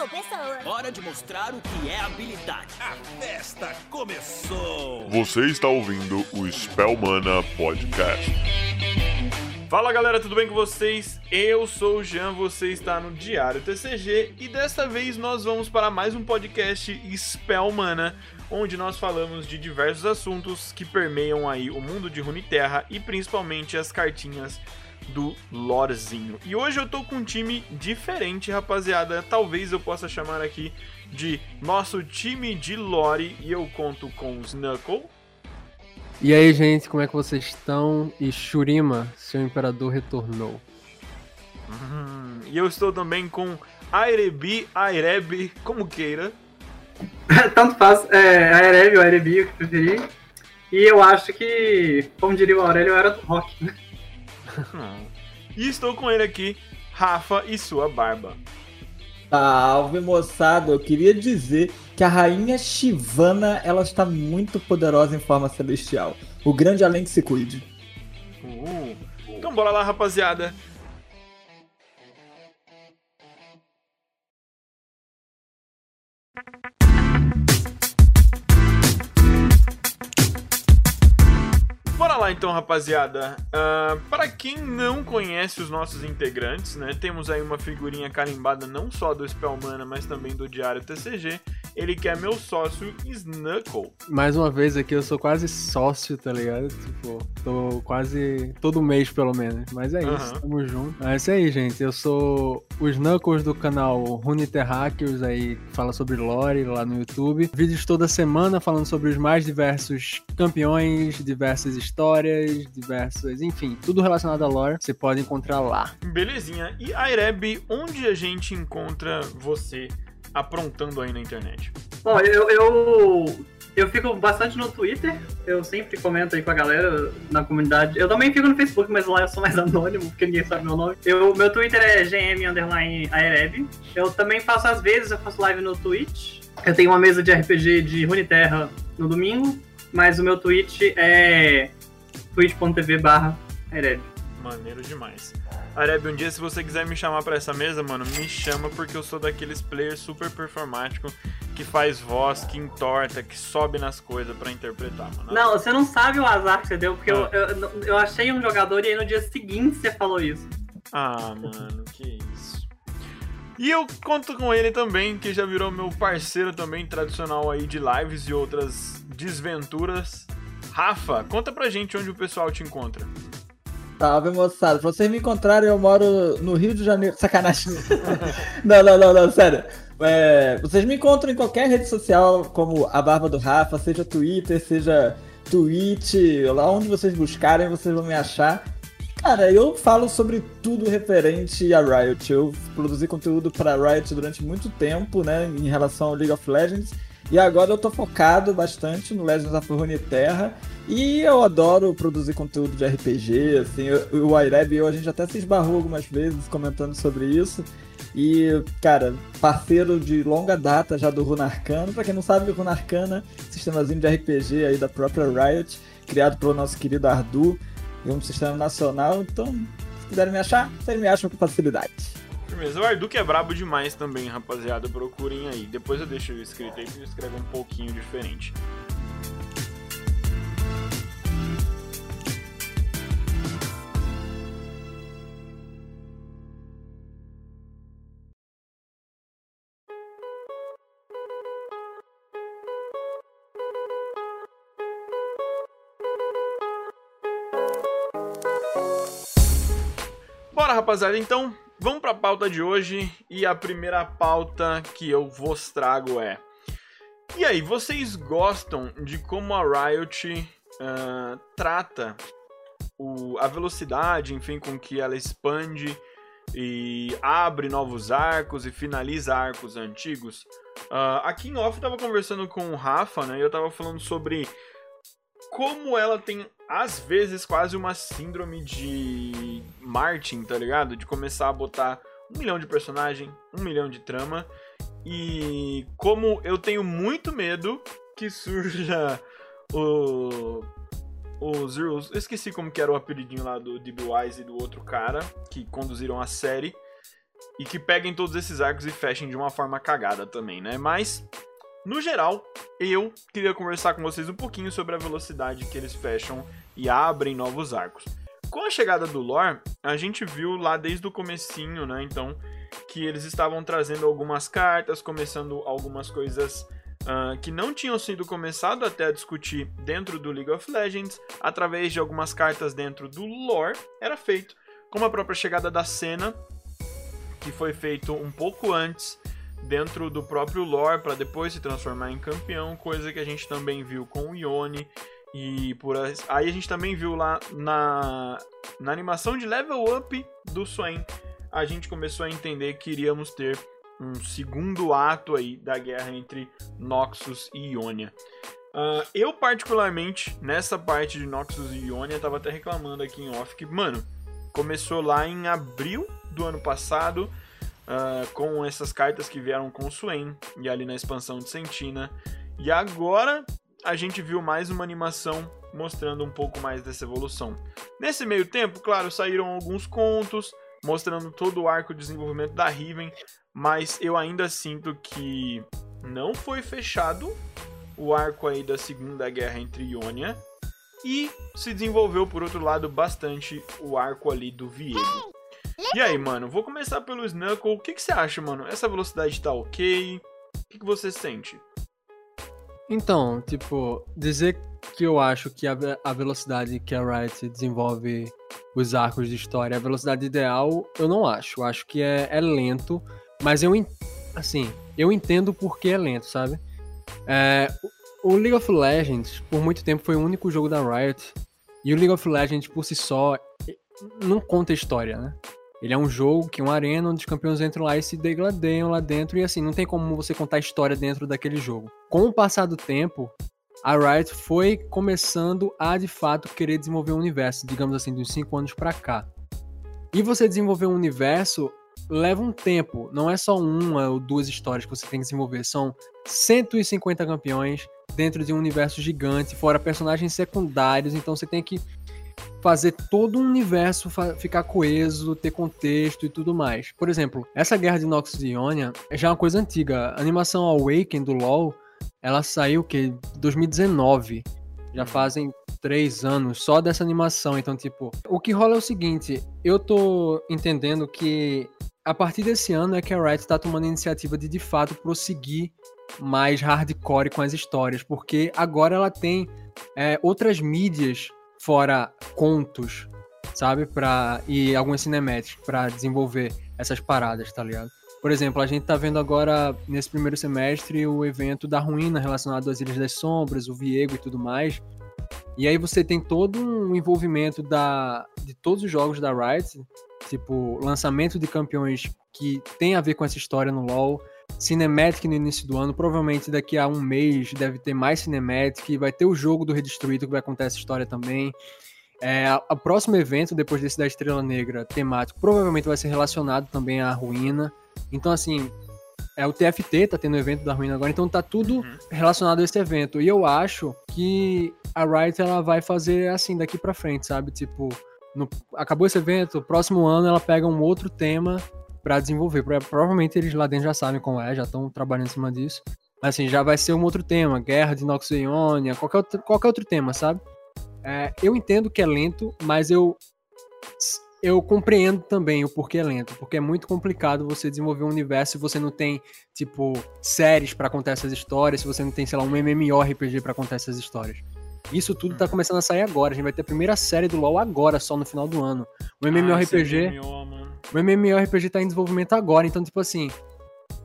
ou pessoa. Hora de mostrar o que é habilidade. A festa começou! Você está ouvindo o Spellmana Podcast. Fala galera, tudo bem com vocês? Eu sou o Jean, você está no Diário TCG e desta vez nós vamos para mais um podcast Spellmana, onde nós falamos de diversos assuntos que permeiam aí o mundo de Runeterra e principalmente as cartinhas do lorezinho. E hoje eu tô com um time diferente, rapaziada. Talvez eu possa chamar aqui de nosso time de lore e eu conto com o Snuckle. E aí, gente, como é que vocês estão? E Shurima, seu imperador retornou. Hum, e eu estou também com Airebi, Aireb, como queira. Tanto faz, é, Aireb ou Airebi, o que preferir. E eu acho que, como diria o Aurélio, eu era do rock, né? E estou com ele aqui, Rafa e sua barba. Salve moçada, eu queria dizer que a rainha Shivana ela está muito poderosa em forma celestial. O grande além que se cuide. Uh, então bora lá, rapaziada. Bora lá então, rapaziada. Uh, para quem não conhece os nossos integrantes, né, temos aí uma figurinha carimbada não só do Spellmana, mas também do Diário TCG. Ele que é meu sócio Snuckle. Mais uma vez aqui, eu sou quase sócio, tá ligado? Tipo, tô quase todo mês pelo menos. Mas é isso, uhum. tamo junto. É isso aí, gente. Eu sou o Snuckles do canal Runeterra Hackers, aí fala sobre lore lá no YouTube. Vídeos toda semana falando sobre os mais diversos campeões, diversas histórias, diversas, enfim, tudo relacionado a lore, você pode encontrar lá. Belezinha. E Aireb, onde a gente encontra você aprontando aí na internet? Bom, eu, eu, eu fico bastante no Twitter, eu sempre comento aí com a galera na comunidade. Eu também fico no Facebook, mas lá eu sou mais anônimo, porque ninguém sabe meu nome. Eu, meu Twitter é gm underline aereb. Eu também faço, às vezes, eu faço live no Twitch. Eu tenho uma mesa de RPG de Runeterra no domingo, mas o meu Twitch é twitch.tv barra. Maneiro demais. Areb, um dia se você quiser me chamar para essa mesa, mano, me chama porque eu sou daqueles players super performático que faz voz, que entorta, que sobe nas coisas para interpretar, mano. Não, você não sabe o azar que você deu, porque ah. eu, eu, eu, achei um jogador e aí no dia seguinte você falou isso. Ah, mano, que isso. E eu conto com ele também, que já virou meu parceiro também tradicional aí de lives e outras desventuras. Rafa, conta pra gente onde o pessoal te encontra. Salve, moçada. Pra vocês me encontrarem, eu moro no Rio de Janeiro. Sacanagem. não, não, não, não, sério. É, vocês me encontram em qualquer rede social, como a Barba do Rafa, seja Twitter, seja Twitch, lá onde vocês buscarem, vocês vão me achar. Cara, eu falo sobre tudo referente a Riot. Eu produzi conteúdo para Riot durante muito tempo, né, em relação ao League of Legends. E agora eu tô focado bastante no Legends of Runeterra. E eu adoro produzir conteúdo de RPG, assim, o Ireb e eu, a gente até se esbarrou algumas vezes comentando sobre isso. E, cara, parceiro de longa data já do Runarcana. Pra quem não sabe, o Runarcana, sistemazinho de RPG aí da própria Riot, criado pelo nosso querido Ardu, e um sistema nacional. Então, se quiserem me achar, vocês me acham com facilidade. Firmeza. O Arduque é brabo demais também, rapaziada. Procurem aí. Depois eu deixo escrito aí, porque eu escrevo um pouquinho diferente. Bora, rapaziada, então Vamos para a pauta de hoje e a primeira pauta que eu vos trago é: E aí, vocês gostam de como a Riot uh, trata o, a velocidade, enfim, com que ela expande e abre novos arcos e finaliza arcos antigos? Uh, aqui em off eu tava conversando com o Rafa, né? E eu tava falando sobre como ela tem, às vezes, quase uma síndrome de Martin, tá ligado? De começar a botar um milhão de personagem, um milhão de trama. E como eu tenho muito medo que surja o. Os Eu esqueci como que era o apelidinho lá do DB Wise e do outro cara que conduziram a série. e que peguem todos esses arcos e fechem de uma forma cagada também, né? Mas, no geral, eu queria conversar com vocês um pouquinho sobre a velocidade que eles fecham e abrem novos arcos. Com a chegada do lore, a gente viu lá desde o comecinho, né? Então, que eles estavam trazendo algumas cartas, começando algumas coisas uh, que não tinham sido começado até a discutir dentro do League of Legends, através de algumas cartas dentro do lore, era feito, como a própria chegada da cena, que foi feito um pouco antes dentro do próprio lore para depois se transformar em campeão, coisa que a gente também viu com o Yone e por aí a gente também viu lá na, na animação de level up do Swain, a gente começou a entender que iríamos ter um segundo ato aí da guerra entre Noxus e Ionia. Uh, eu, particularmente, nessa parte de Noxus e Ionia, tava até reclamando aqui em off que, mano, começou lá em abril do ano passado, uh, com essas cartas que vieram com o Swain e ali na expansão de Sentina. E agora a gente viu mais uma animação mostrando um pouco mais dessa evolução. Nesse meio tempo, claro, saíram alguns contos mostrando todo o arco de desenvolvimento da Riven, mas eu ainda sinto que não foi fechado o arco aí da Segunda Guerra entre Ionia e se desenvolveu por outro lado bastante o arco ali do Viego. E aí, mano, vou começar pelo Snuckle. O que, que você acha, mano? Essa velocidade tá ok? O que, que você sente? Então, tipo, dizer que eu acho que a, a velocidade que a Riot desenvolve os arcos de história, a velocidade ideal, eu não acho. Eu acho que é, é lento, mas eu, assim, eu entendo por que é lento, sabe? É, o League of Legends, por muito tempo, foi o único jogo da Riot, e o League of Legends, por si só, não conta história, né? Ele é um jogo que é uma arena onde os campeões entram lá e se degradeiam lá dentro. E assim, não tem como você contar história dentro daquele jogo. Com o passar do tempo, a Riot foi começando a de fato querer desenvolver um universo, digamos assim, de uns 5 anos para cá. E você desenvolver um universo leva um tempo, não é só uma ou duas histórias que você tem que desenvolver, são 150 campeões dentro de um universo gigante, fora personagens secundários, então você tem que fazer todo um universo ficar coeso, ter contexto e tudo mais. Por exemplo, essa guerra de Noxus e Ionia é já uma coisa antiga. A animação Awaken do LoL, ela saiu que 2019. Já fazem três anos só dessa animação. Então, tipo, o que rola é o seguinte: eu tô entendendo que a partir desse ano é que a Riot tá tomando a iniciativa de de fato prosseguir mais hardcore com as histórias, porque agora ela tem é, outras mídias fora contos, sabe? Pra, e algumas cinemáticas para desenvolver essas paradas, tá ligado? Por exemplo, a gente tá vendo agora, nesse primeiro semestre, o evento da ruína relacionado às Ilhas das Sombras, o Viego e tudo mais. E aí você tem todo um envolvimento da, de todos os jogos da Riot, tipo, lançamento de campeões que tem a ver com essa história no LoL, Cinematic no início do ano. Provavelmente daqui a um mês deve ter mais Cinematic. Vai ter o jogo do Redistruído que vai contar essa história também. É, o próximo evento, depois desse da Estrela Negra temático, provavelmente vai ser relacionado também à ruína. Então, assim, é o TFT, tá tendo o evento da ruína agora, então tá tudo uhum. relacionado a esse evento. E eu acho que a Riot ela vai fazer assim daqui para frente, sabe? Tipo, no, acabou esse evento, próximo ano ela pega um outro tema para desenvolver. Provavelmente eles lá dentro já sabem como é, já estão trabalhando em cima disso. Mas assim, já vai ser um outro tema, guerra de Nox e Ionia, qualquer outro, qualquer outro tema, sabe? É, eu entendo que é lento, mas eu eu compreendo também o porquê é lento, porque é muito complicado você desenvolver um universo se você não tem, tipo, séries para contar essas histórias, se você não tem, sei lá, um MMORPG para contar essas histórias. Isso tudo tá uhum. começando a sair agora. A gente vai ter a primeira série do LoL agora, só no final do ano. O MMORPG. Ah, o MMORPG tá em desenvolvimento agora, então, tipo assim,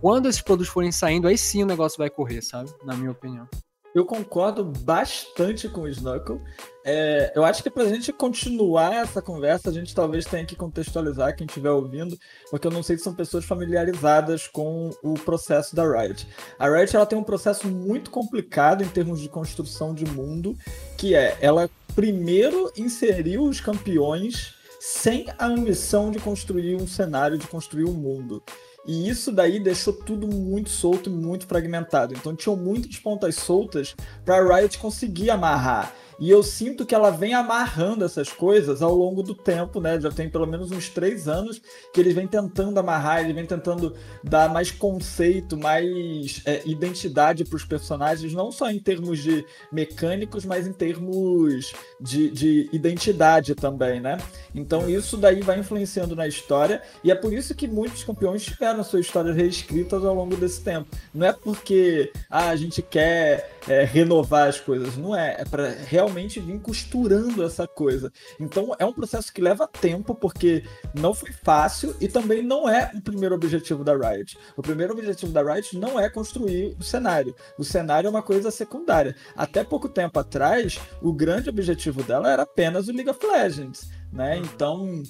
quando esses produtos forem saindo, aí sim o negócio vai correr, sabe? Na minha opinião. Eu concordo bastante com o Snuckle. É, eu acho que para a gente continuar essa conversa, a gente talvez tenha que contextualizar quem estiver ouvindo, porque eu não sei se são pessoas familiarizadas com o processo da Riot. A Riot ela tem um processo muito complicado em termos de construção de mundo, que é ela primeiro inseriu os campeões sem a ambição de construir um cenário, de construir um mundo. E isso daí deixou tudo muito solto e muito fragmentado. Então tinham muitas pontas soltas para a Riot conseguir amarrar. E eu sinto que ela vem amarrando essas coisas ao longo do tempo, né? Já tem pelo menos uns três anos que eles vêm tentando amarrar, eles vêm tentando dar mais conceito, mais é, identidade para os personagens, não só em termos de mecânicos, mas em termos de, de identidade também, né? Então isso daí vai influenciando na história e é por isso que muitos campeões tiveram suas histórias reescritas ao longo desse tempo. Não é porque ah, a gente quer é, renovar as coisas, não é. É para realmente vir costurando essa coisa. Então é um processo que leva tempo, porque não foi fácil e também não é o primeiro objetivo da Riot. O primeiro objetivo da Riot não é construir o cenário. O cenário é uma coisa secundária. Até pouco tempo atrás, o grande objetivo dela era apenas o League of Legends. Né? Então,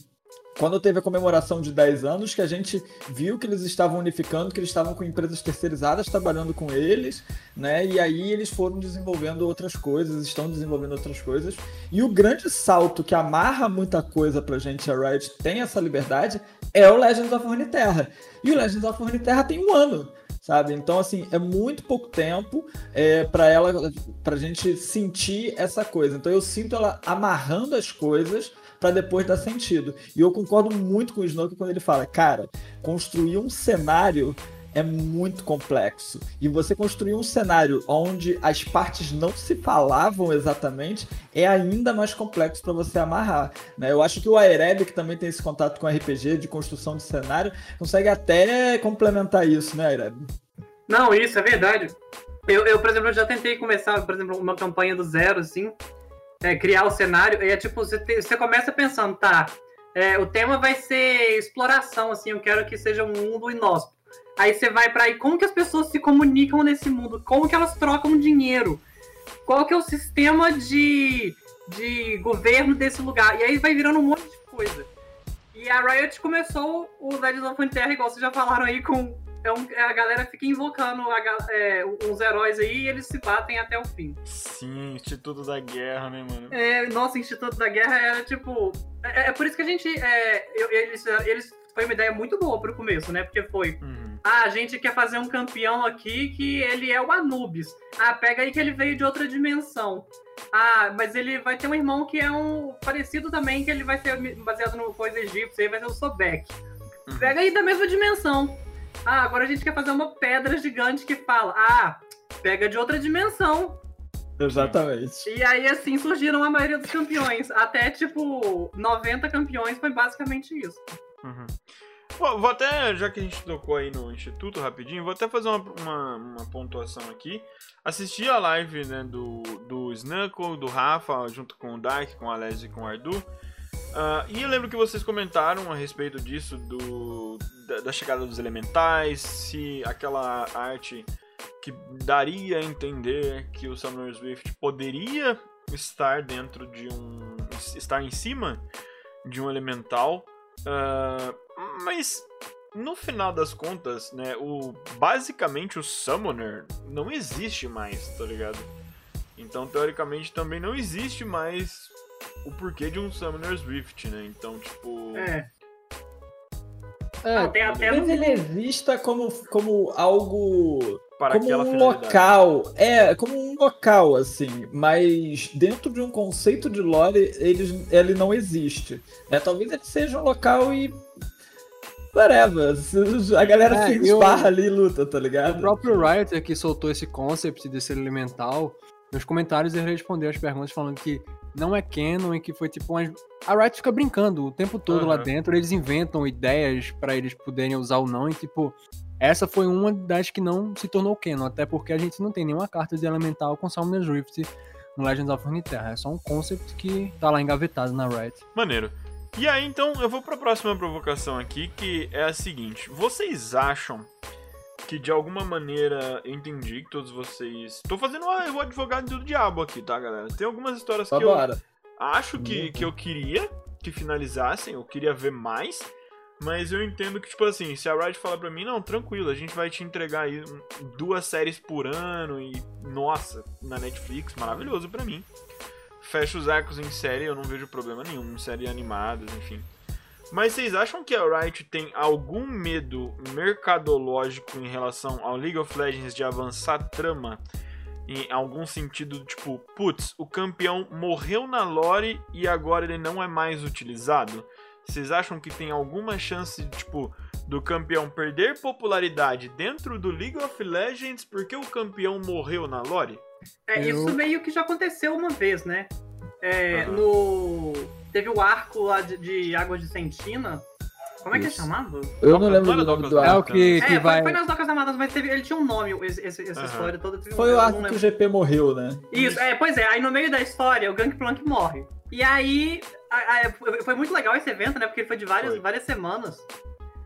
quando teve a comemoração de 10 anos, que a gente viu que eles estavam unificando, que eles estavam com empresas terceirizadas trabalhando com eles, né? E aí eles foram desenvolvendo outras coisas, estão desenvolvendo outras coisas. E o grande salto que amarra muita coisa pra gente, a Riot tem essa liberdade, é o Legends of Runeterra. E o Legends of Runeterra tem um ano sabe? Então, assim, é muito pouco tempo é, para ela, pra gente sentir essa coisa. Então, eu sinto ela amarrando as coisas para depois dar sentido. E eu concordo muito com o Snoke quando ele fala, cara, construir um cenário é muito complexo. E você construir um cenário onde as partes não se falavam exatamente é ainda mais complexo para você amarrar. Né? Eu acho que o Aereb, que também tem esse contato com RPG de construção de cenário, consegue até complementar isso, né, Aereb? Não, isso é verdade. Eu, eu, por exemplo, já tentei começar, por exemplo, uma campanha do zero, assim, é, criar o cenário, e é tipo, você, te, você começa pensando, tá, é, o tema vai ser exploração, assim, eu quero que seja um mundo inóspito. Aí você vai para aí, como que as pessoas se comunicam nesse mundo? Como que elas trocam dinheiro? Qual que é o sistema de, de governo desse lugar? E aí vai virando um monte de coisa. E a Riot começou o Legends of Runeterra, igual vocês já falaram aí, com é um, a galera fica invocando a, é, uns heróis aí e eles se batem até o fim. Sim, Instituto da Guerra, né, mano? É, nossa, Instituto da Guerra era tipo. É, é por isso que a gente. É, eles, eles. Foi uma ideia muito boa pro começo, né? Porque foi. Uhum. Ah, a gente quer fazer um campeão aqui que ele é o Anubis. Ah, pega aí que ele veio de outra dimensão. Ah, mas ele vai ter um irmão que é um parecido também, que ele vai ser baseado no coisa egípcia, aí vai ser o Sobek. Uhum. Pega aí da mesma dimensão. Ah, agora a gente quer fazer uma pedra gigante que fala. Ah, pega de outra dimensão. Exatamente. E aí, assim, surgiram a maioria dos campeões. Até, tipo, 90 campeões foi basicamente isso. Uhum. Bom, vou até, já que a gente tocou aí no Instituto rapidinho, vou até fazer uma, uma, uma pontuação aqui. Assisti a live né, do, do Snuckle, do Rafa, junto com o Dark, com o Alessio e com o Ardu. Uh, e eu lembro que vocês comentaram a respeito disso, do, da, da, chegada dos elementais, se aquela arte que daria a entender que o Summoner Swift poderia estar dentro de um. estar em cima de um elemental. Uh, mas no final das contas, né, o basicamente o Summoner não existe mais, tá ligado? Então, teoricamente, também não existe mais o porquê de um Summoner Swift, né? Então, tipo. É. É, até talvez ele exista como, como algo. Para como um local. É, como um local, assim. Mas dentro de um conceito de lore, ele, ele não existe. Né? Talvez ele seja um local e. Whatever. A galera é, se esbarra eu... ali e luta, tá ligado? O próprio Riot que soltou esse concept de ser elemental. Nos comentários ele respondeu as perguntas falando que não é canon e que foi tipo umas... A Riot fica brincando o tempo todo uhum. lá dentro, eles inventam ideias para eles poderem usar ou não, e tipo, essa foi uma das que não se tornou canon, até porque a gente não tem nenhuma carta de elemental com Summoner's Rift no Legends of Runeterra, é só um concept que tá lá engavetado na Riot. Maneiro. E aí, então, eu vou para a próxima provocação aqui, que é a seguinte: vocês acham que de alguma maneira eu entendi que todos vocês. Tô fazendo o advogado do diabo aqui, tá, galera? Tem algumas histórias que eu acho que, que eu queria que finalizassem, eu queria ver mais. Mas eu entendo que, tipo assim, se a Riot falar pra mim, não, tranquilo, a gente vai te entregar aí duas séries por ano e, nossa, na Netflix, maravilhoso pra mim. Fecha os arcos em série, eu não vejo problema nenhum, série animada, enfim. Mas vocês acham que a Riot tem algum medo mercadológico em relação ao League of Legends de avançar trama em algum sentido, tipo, putz, o campeão morreu na lore e agora ele não é mais utilizado? Vocês acham que tem alguma chance, tipo, do campeão perder popularidade dentro do League of Legends porque o campeão morreu na lore? É, isso meio que já aconteceu uma vez, né? É, Aham. no. Teve o arco lá de, de Águas de Sentina. Como é que é Isso. chamado? Eu não Doca- lembro do nome do da É o arco. que, É, que foi, vai. foi nas Docas Amadas, mas teve, ele tinha um nome, esse, esse- essa Aham. história toda. Teve um- Foi o não arco que o GP morreu, né? Isso, é, pois é. Aí no meio da história, o Gangplank morre. E aí, a- a- foi- muito legal esse evento, né? Porque ele foi de várias, Foi. várias semanas.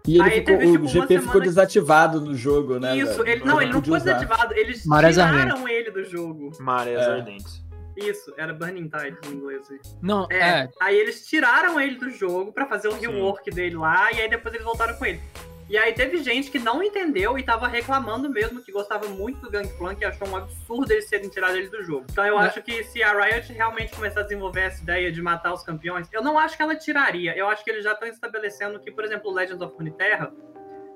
E ele Aí ficou, teve, tipo, o GP ficou semana- desativado no jogo, né? Isso, ele, não, ele não foi usar. desativado, eles Marés tiraram ele do jogo. Marés É. Ardentes. Isso, era Burning Tide em inglês. Não, É, é. aí eles tiraram ele do jogo pra fazer o Sim. rework dele lá, e aí depois eles voltaram com ele. E aí teve gente que não entendeu e tava reclamando mesmo, que gostava muito do Gangplank e achou um absurdo eles terem tirado ele do jogo. Então eu Né? acho que se a Riot realmente começar a desenvolver essa ideia de matar os campeões, eu não acho que ela tiraria. Eu acho que eles já estão estabelecendo que, por exemplo, Legends of Runeterra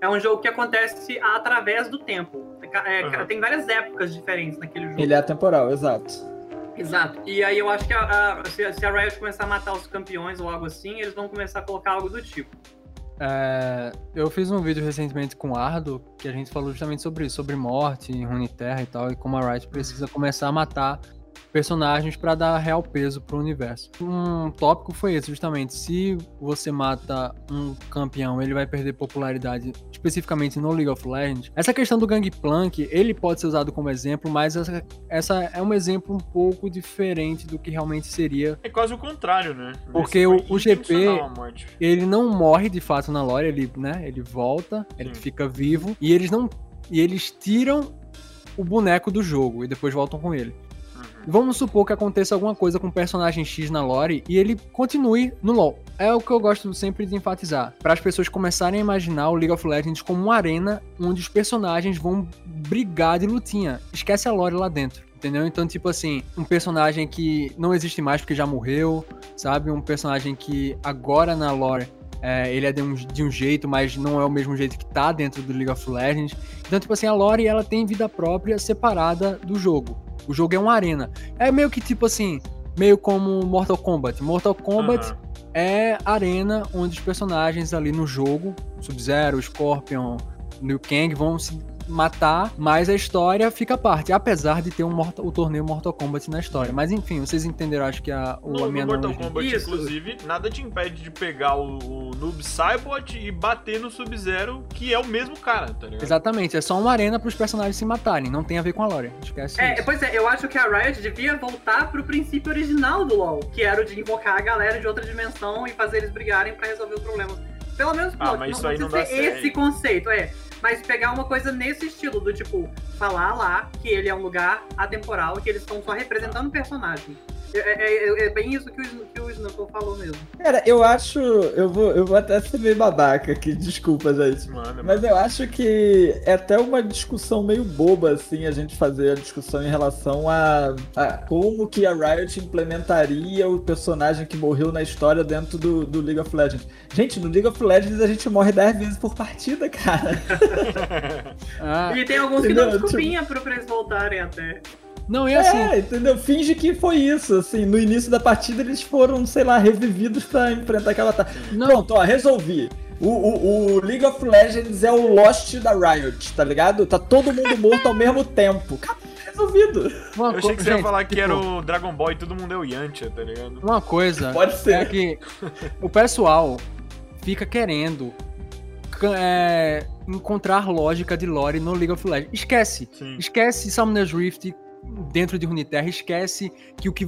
é um jogo que acontece através do tempo. É, Aham. Tem várias épocas diferentes naquele jogo. Ele é atemporal, exato. Exato. E aí eu acho que a, a- se, a- Riot começar a matar os campeões ou algo assim, eles vão começar a colocar algo do tipo. É, eu fiz um vídeo recentemente com o Ardo que a gente falou justamente sobre isso, sobre morte, Runeterra e tal, e como a Riot precisa começar a matar personagens para dar real peso pro universo. Um tópico foi esse, justamente, se você mata um campeão, ele vai perder popularidade, especificamente no League of Legends. Essa questão do Gangplank, ele pode ser usado como exemplo, mas essa, essa é um exemplo um pouco diferente do que realmente seria É quase o contrário, né? Porque o- o GP ele não morre de fato na lore, ele, né, ele volta, ele Sim. fica vivo e eles não e eles tiram o boneco do jogo e depois voltam com ele. Vamos supor que aconteça alguma coisa com o personagem X na lore e ele continue no LoL. É o que eu gosto sempre de enfatizar, para as pessoas começarem a imaginar o League of Legends como uma arena onde os personagens vão brigar de lutinha. Esquece a lore lá dentro. Entendeu? Então, tipo assim, um personagem que não existe mais porque já morreu, sabe? Um personagem que agora na lore é, ele é de um, de um jeito, mas não é o mesmo jeito que tá dentro do League of Legends. Então, tipo assim, a lore ela tem vida própria separada do jogo. O jogo é uma arena. É meio que tipo assim, meio como Mortal Kombat. Mortal Kombat Aham. é arena onde os personagens ali no jogo, Sub-Zero, Scorpion, Liu Kang, vão se matar, mas a história fica à parte, apesar de ter um Mortal- o torneio Mortal Kombat na história. Mas enfim, vocês entenderam, acho que a, o, No, a no minha Mortal analogia. Kombat, Isso. inclusive, nada te impede de pegar o, o Noob Saibot e bater no Sub-Zero, que é o mesmo cara, tá ligado? Exatamente, é só uma arena para os personagens se matarem, não tem a ver com a lore. Esquece É, isso. pois é, eu acho que a Riot devia voltar pro princípio original do LoL, que era o de invocar a galera de outra dimensão e fazer eles brigarem pra resolver os problemas. Pelo menos Ah, pode, mas isso aí não precisa dá ser certo. esse conceito, é. Mas pegar uma coisa nesse estilo, do tipo, falar lá que ele é um lugar atemporal, que eles estão só representando o personagem. É, é- é- é bem isso que o, que o Snowfall falou mesmo. Cara, eu acho. Eu vou, eu vou até ser meio babaca aqui, desculpa, gente. Mano, Mas eu acho que é até uma discussão meio boba, assim, a gente fazer a discussão em relação a, a como que a Riot implementaria o personagem que morreu na história dentro do, do League of Legends. Gente, no League of Legends a gente morre 10 vezes por partida, cara. Ah, e tem alguns que dão entendeu? desculpinha pra, pra eles voltarem até. não, e assim, É, entendeu? Finge que foi isso, assim, no início da partida eles foram, sei lá, revividos pra enfrentar aquela batalha. não, Pronto, ó, resolvi. O, o, o League of Legends é o Lost da Riot, tá ligado? Tá todo mundo morto ao mesmo tempo. Cara, resolvido. uma Eu achei que você ia gente, falar que tipo, era o Dragon Ball e todo mundo é o Yantia, tá ligado? Uma coisa Pode ser. é que o pessoal fica querendo é, encontrar lógica de lore no League of Legends. Esquece. Sim. Esquece Summoner's Rift dentro de Runeterra. Esquece que o que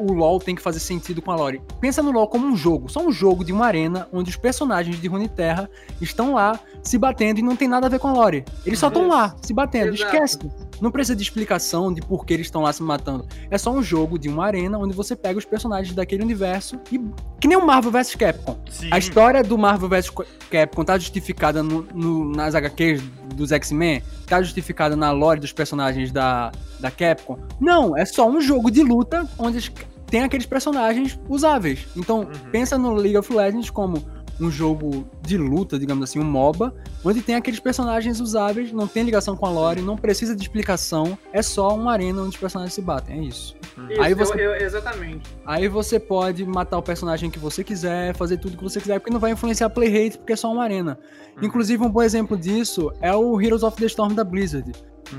o LoL tem que fazer sentido com a lore. Pensa no LoL como um jogo. Só um jogo de uma arena onde os personagens de Runeterra estão lá se batendo e não tem nada a ver com a lore. Eles só estão lá se batendo. Exato. Esquece. Não precisa de explicação de por que eles estão lá se matando. É só um jogo de uma arena onde você pega os personagens daquele universo e. Que nem o Marvel vs Capcom. Sim. A história do Marvel vs Capcom tá justificada no, no- nas HQs dos X-Men? Tá justificada na lore dos personagens da, da Capcom? Não, é só um jogo de luta onde tem aqueles personagens usáveis. Então, Uhum. pensa no League of Legends como um jogo de luta, digamos assim, um MOBA, onde tem aqueles personagens usáveis, não tem ligação com a lore, não precisa de explicação, é só uma arena onde os personagens se batem, é isso. Isso, Aí você- eu- eu- exatamente. Aí você pode matar o personagem que você quiser, fazer tudo que você quiser, porque não vai influenciar play rate, porque é só uma arena. Inclusive, um bom exemplo disso é o Heroes of the Storm da Blizzard.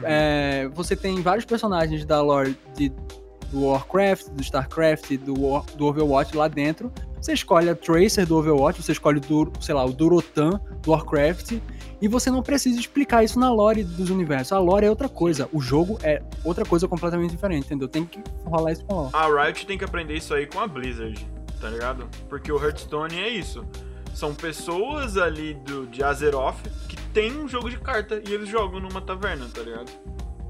É, você tem vários personagens da lore de, do Warcraft, do Starcraft, do, War- do Overwatch lá dentro. Você escolhe a Tracer do Overwatch, você escolhe o, sei lá, o Durotan do Warcraft, e você não precisa explicar isso na lore dos universos. A lore é outra coisa, o jogo é outra coisa completamente diferente, entendeu? Tem que rolar isso com a lore. A Riot tem que aprender isso aí com a Blizzard, tá ligado? Porque o Hearthstone é isso. São pessoas ali do, de Azeroth que tem um jogo de carta e eles jogam numa taverna, tá ligado?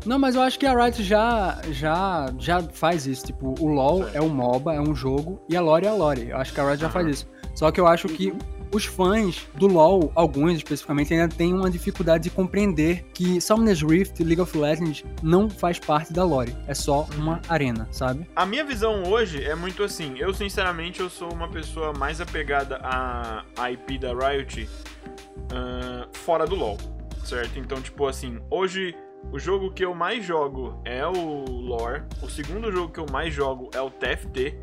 Não, mas eu acho que a Riot já, já, já faz isso. Tipo, o LoL é um MOBA, é um jogo, e a lore é a lore. Eu acho que a Riot já faz isso. Só que eu acho que os fãs do LoL, alguns especificamente, ainda têm uma dificuldade de compreender que Summoner's Rift e League of Legends não faz parte da lore. É só uma arena, sabe? A minha visão hoje é muito assim. Eu, sinceramente, eu sou uma pessoa mais apegada à à IP da Riot ah, fora do LoL, certo? Então, tipo assim, hoje o jogo que eu mais jogo é o lore, o segundo jogo que eu mais jogo é o TFT,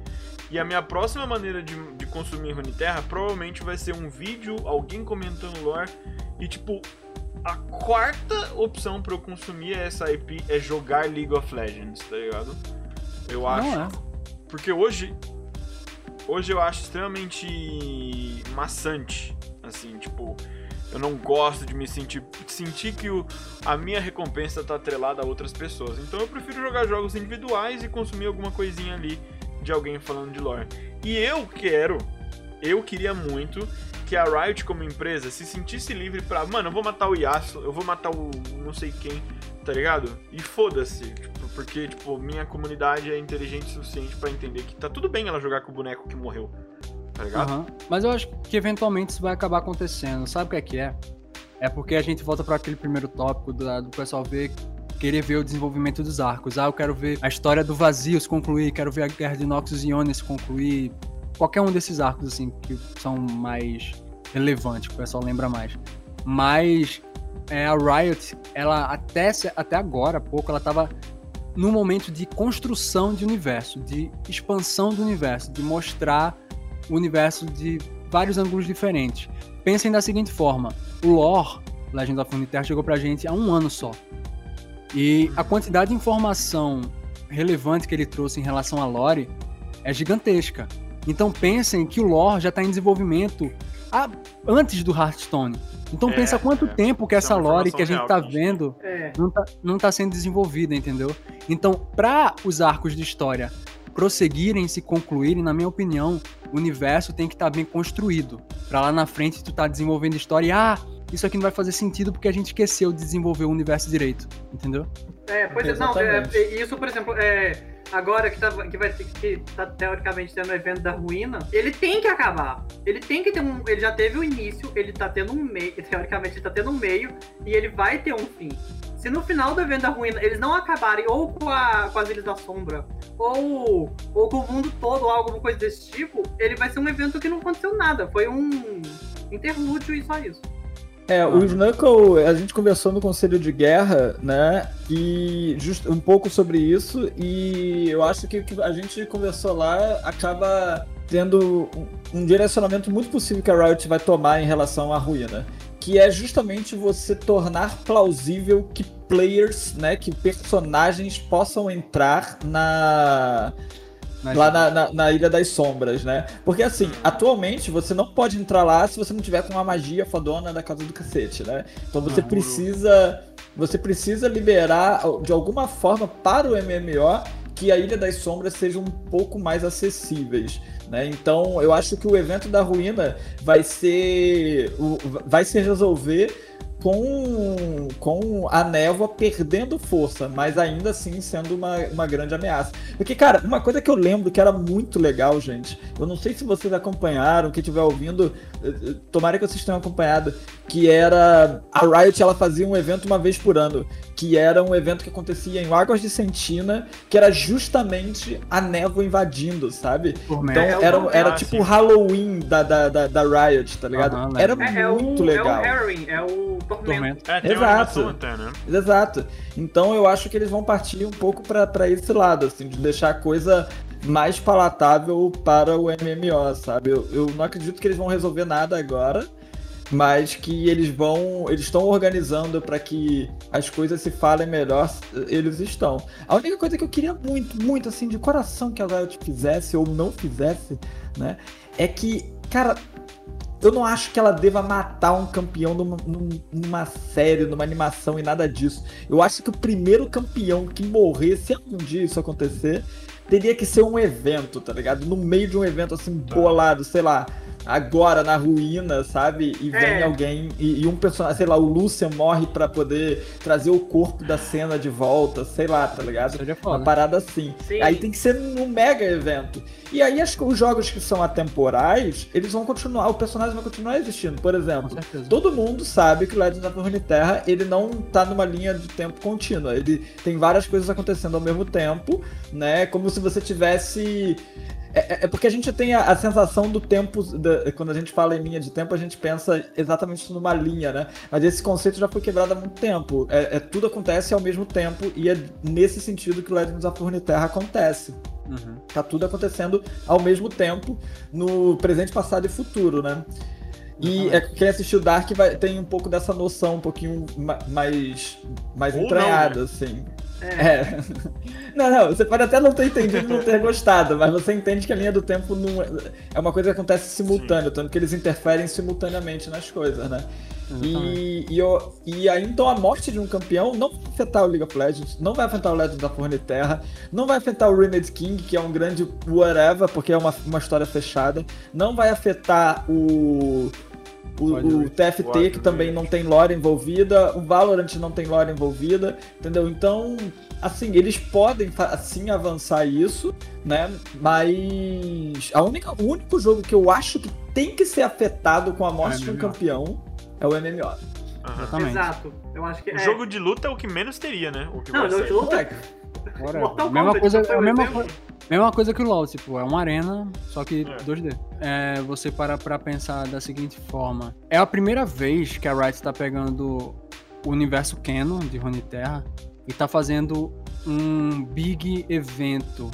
e a minha próxima maneira de, de consumir Runeterra provavelmente vai ser um vídeo, alguém comentando lore, e tipo, a quarta opção pra eu consumir essa IP é jogar League of Legends, tá ligado? Eu acho. Não é. Porque hoje. Hoje eu acho extremamente maçante. Assim, tipo. Eu não gosto de me sentir. Sentir que o, a minha recompensa tá atrelada a outras pessoas. Então eu prefiro jogar jogos individuais e consumir alguma coisinha ali de alguém falando de lore. E eu quero. Eu queria muito que a Riot como empresa se sentisse livre pra. Mano, eu vou matar o Yasuo, eu vou matar o não sei quem, tá ligado? E foda-se. Tipo, porque, tipo, minha comunidade é inteligente o suficiente pra entender que tá tudo bem ela jogar com o boneco que morreu. Tá ligado? Aham. Mas eu acho que eventualmente isso vai acabar acontecendo. Sabe o que é que é? É porque a gente volta para aquele primeiro tópico do, do pessoal ver querer ver o desenvolvimento dos arcos. Ah, eu quero ver a história do vazio se concluir, quero ver a guerra de Noxus e Ionis concluir. Qualquer um desses arcos, assim, que são mais relevantes, que o pessoal lembra mais. Mas é, a Riot, ela até, até agora, há pouco, ela tava num momento de construção de universo, de expansão do universo, de mostrar o universo de vários ângulos diferentes. Pensem da seguinte forma: o lore Legend of Runeterra chegou pra gente há um ano só. E a quantidade de informação relevante que ele trouxe em relação a lore é gigantesca. Então pensem que o lore já está em desenvolvimento há- antes do Hearthstone. Então É, pensa quanto é. tempo que é essa uma lore que a gente tá a gente vendo É. não tá, não tá sendo desenvolvida, entendeu? Então, para os arcos de história prosseguirem, se concluírem, na minha opinião, o universo tem que estar bem construído. Pra lá na frente tu tá desenvolvendo história e, ah, isso aqui não vai fazer sentido porque a gente esqueceu de desenvolver o universo direito, entendeu? É, pois é, não, Exatamente. é, isso, por exemplo, é, agora que, tá, que vai ter que tá teoricamente tendo o evento da ruína, ele tem que acabar. Ele tem que ter um. Ele já teve o início, ele tá tendo um meio. Teoricamente, ele tá tendo um meio e ele vai ter um fim. Se no final do evento da ruína eles não acabarem ou com, a, com as Ilhas da Sombra, ou, ou com o mundo todo, ou alguma coisa desse tipo, ele vai ser um evento que não aconteceu nada. Foi um interlúdio e só isso. É, o Snuckle, a gente conversou no Conselho de Guerra, né? E just, um pouco sobre isso, e eu acho que o que a gente conversou lá acaba tendo um, um direcionamento muito possível que a Riot vai tomar em relação à ruína. Que é justamente você tornar plausível que players, né, que personagens possam entrar na, Mas- lá na, na- na Ilha das Sombras, né? Porque assim, atualmente você não pode entrar lá se você não tiver com uma magia fodona da casa do cacete, né? Então você Ah, precisa. Você precisa liberar de alguma forma para o MMO que a Ilha das Sombras seja um pouco mais acessíveis. Né? Então eu acho que o evento da ruína vai ser. vai se resolver com, com a névoa perdendo força, mas ainda assim sendo uma, uma grande ameaça. Porque, cara, uma coisa que eu lembro que era muito legal, gente, eu não sei se vocês acompanharam, quem estiver ouvindo, tomara que vocês tenham acompanhado, que era a Riot ela fazia um evento uma vez por ano, que era um evento que acontecia em Águas de Sentina, que era justamente a névoa invadindo, sabe? Então era, era tipo o Halloween da, da, da, da, Riot, tá ligado? Uhum, era é, muito é o, legal. É o Harry, é o Tormento. É, Exato. Até, né? Exato. Então eu acho que eles vão partir um pouco para esse lado, assim, de deixar a coisa mais palatável para o MMO, sabe? Eu, eu não acredito que eles vão resolver nada agora, mas que eles vão, eles estão organizando para que as coisas se falem melhor, eles estão. A única coisa que eu queria muito, muito assim de coração que a Riot fizesse ou não fizesse, né, é que, cara, eu não acho que ela deva matar um campeão numa, numa, série, numa animação e nada disso. Eu acho que o primeiro campeão que morrer, se algum dia isso acontecer, teria que ser um evento, tá ligado? No meio de um evento assim, tá. bolado, sei lá agora na ruína, sabe? E vem é. alguém e, e, um personagem, sei lá, o Lucian morre para poder trazer o corpo da cena de volta, sei lá, tá ligado? Uma parada assim. Sim. Aí tem que ser num mega evento. E aí acho que os jogos que são atemporais, eles vão continuar, o personagem vai continuar existindo. Por exemplo, todo mundo sabe que o Legends of Runeterra, ele não tá numa linha de tempo contínua. Ele tem várias coisas acontecendo ao mesmo tempo, né? Como se você tivesse é, é, é, porque a gente tem a, a sensação do tempo, da, quando a gente fala em linha de tempo, a gente pensa exatamente numa linha, né? Mas esse conceito já foi quebrado há muito tempo. É, é tudo acontece ao mesmo tempo e é nesse sentido que o Legends of Runeterra acontece. Uhum. Tá tudo acontecendo ao mesmo tempo no presente, passado e futuro, né? E é, quem assistiu Dark vai, tem um pouco dessa noção um pouquinho mais, mais entranhada, não, né? assim. É. é. Não, não, você pode até não ter entendido e não ter gostado, mas você entende que a linha do tempo não é, é uma coisa que acontece simultâneo, tanto que eles interferem simultaneamente nas coisas, né? E, e, eu, e aí, então, a morte de um campeão não vai afetar o League of Legends, não vai afetar o Legends da Terra, não vai afetar o Renegade King, que é um grande whatever, porque é uma, uma história fechada, não vai afetar o, o, o TFT, que também não tem lore envolvida, o Valorant não tem lore envolvida, entendeu? Então, assim, eles podem assim avançar isso, né? Mas a única, o único jogo que eu acho que tem que ser afetado com a morte de um campeão é o MMO. Uhum. Exato. Eu acho que o é... jogo de luta é o que menos teria, né? O que não, jogo de luta é... mesma coisa, a mesma coisa. Mesma coisa que o LoL, tipo, é uma arena, só que é. 2D. É, você para pra pensar da seguinte forma. É a primeira vez que a Riot tá pegando o universo canon de Runeterra e tá fazendo um big evento,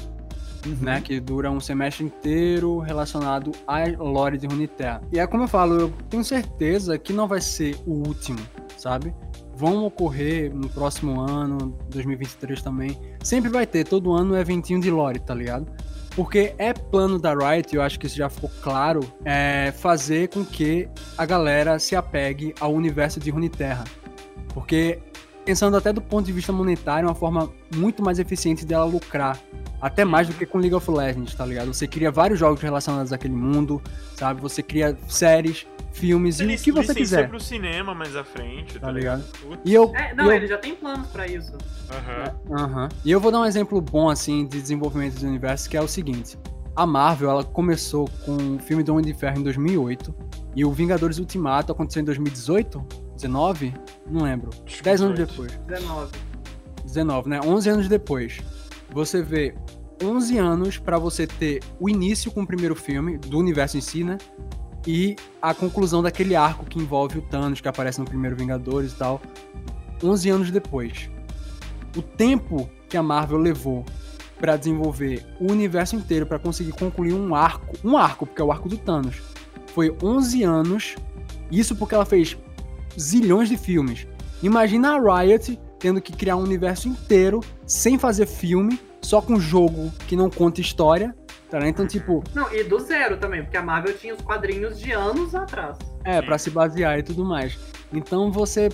uhum. né? Que dura um semestre inteiro relacionado à lore de Runeterra. E é como eu falo, eu tenho certeza que não vai ser o último, sabe? Vão ocorrer no próximo ano, 2023 também. Sempre vai ter, todo ano, um eventinho de lore, tá ligado? Porque é plano da Riot, eu acho que isso já ficou claro, é fazer com que a galera se apegue ao universo de Runeterra. Porque, pensando até do ponto de vista monetário, é uma forma muito mais eficiente dela lucrar. Até mais do que com League of Legends, tá ligado? Você cria vários jogos relacionados àquele mundo, sabe? Você cria séries, filmes ele, e o que você quiser. pro cinema mais à frente, tá, tá ligado? E eu, é, não, eu... ele já tem planos para isso. Aham. Uhum. Uhum. E eu vou dar um exemplo bom, assim, de desenvolvimento do universo, que é o seguinte. A Marvel, ela começou com o filme do Homem de Ferro em 2008, e o Vingadores Ultimato aconteceu em 2018? 19? Não lembro. 10 anos depois. 19. 19, né? 11 anos depois. Você vê 11 anos para você ter o início com o primeiro filme, do universo em si, né? e a conclusão daquele arco que envolve o Thanos, que aparece no primeiro Vingadores e tal, 11 anos depois. O tempo que a Marvel levou para desenvolver o universo inteiro para conseguir concluir um arco, um arco, porque é o arco do Thanos, foi 11 anos. Isso porque ela fez zilhões de filmes. Imagina a Riot tendo que criar um universo inteiro sem fazer filme, só com jogo que não conta história Tá, então, tipo. Não, e do zero também, porque a Marvel tinha os quadrinhos de anos atrás. É, para se basear e tudo mais. Então você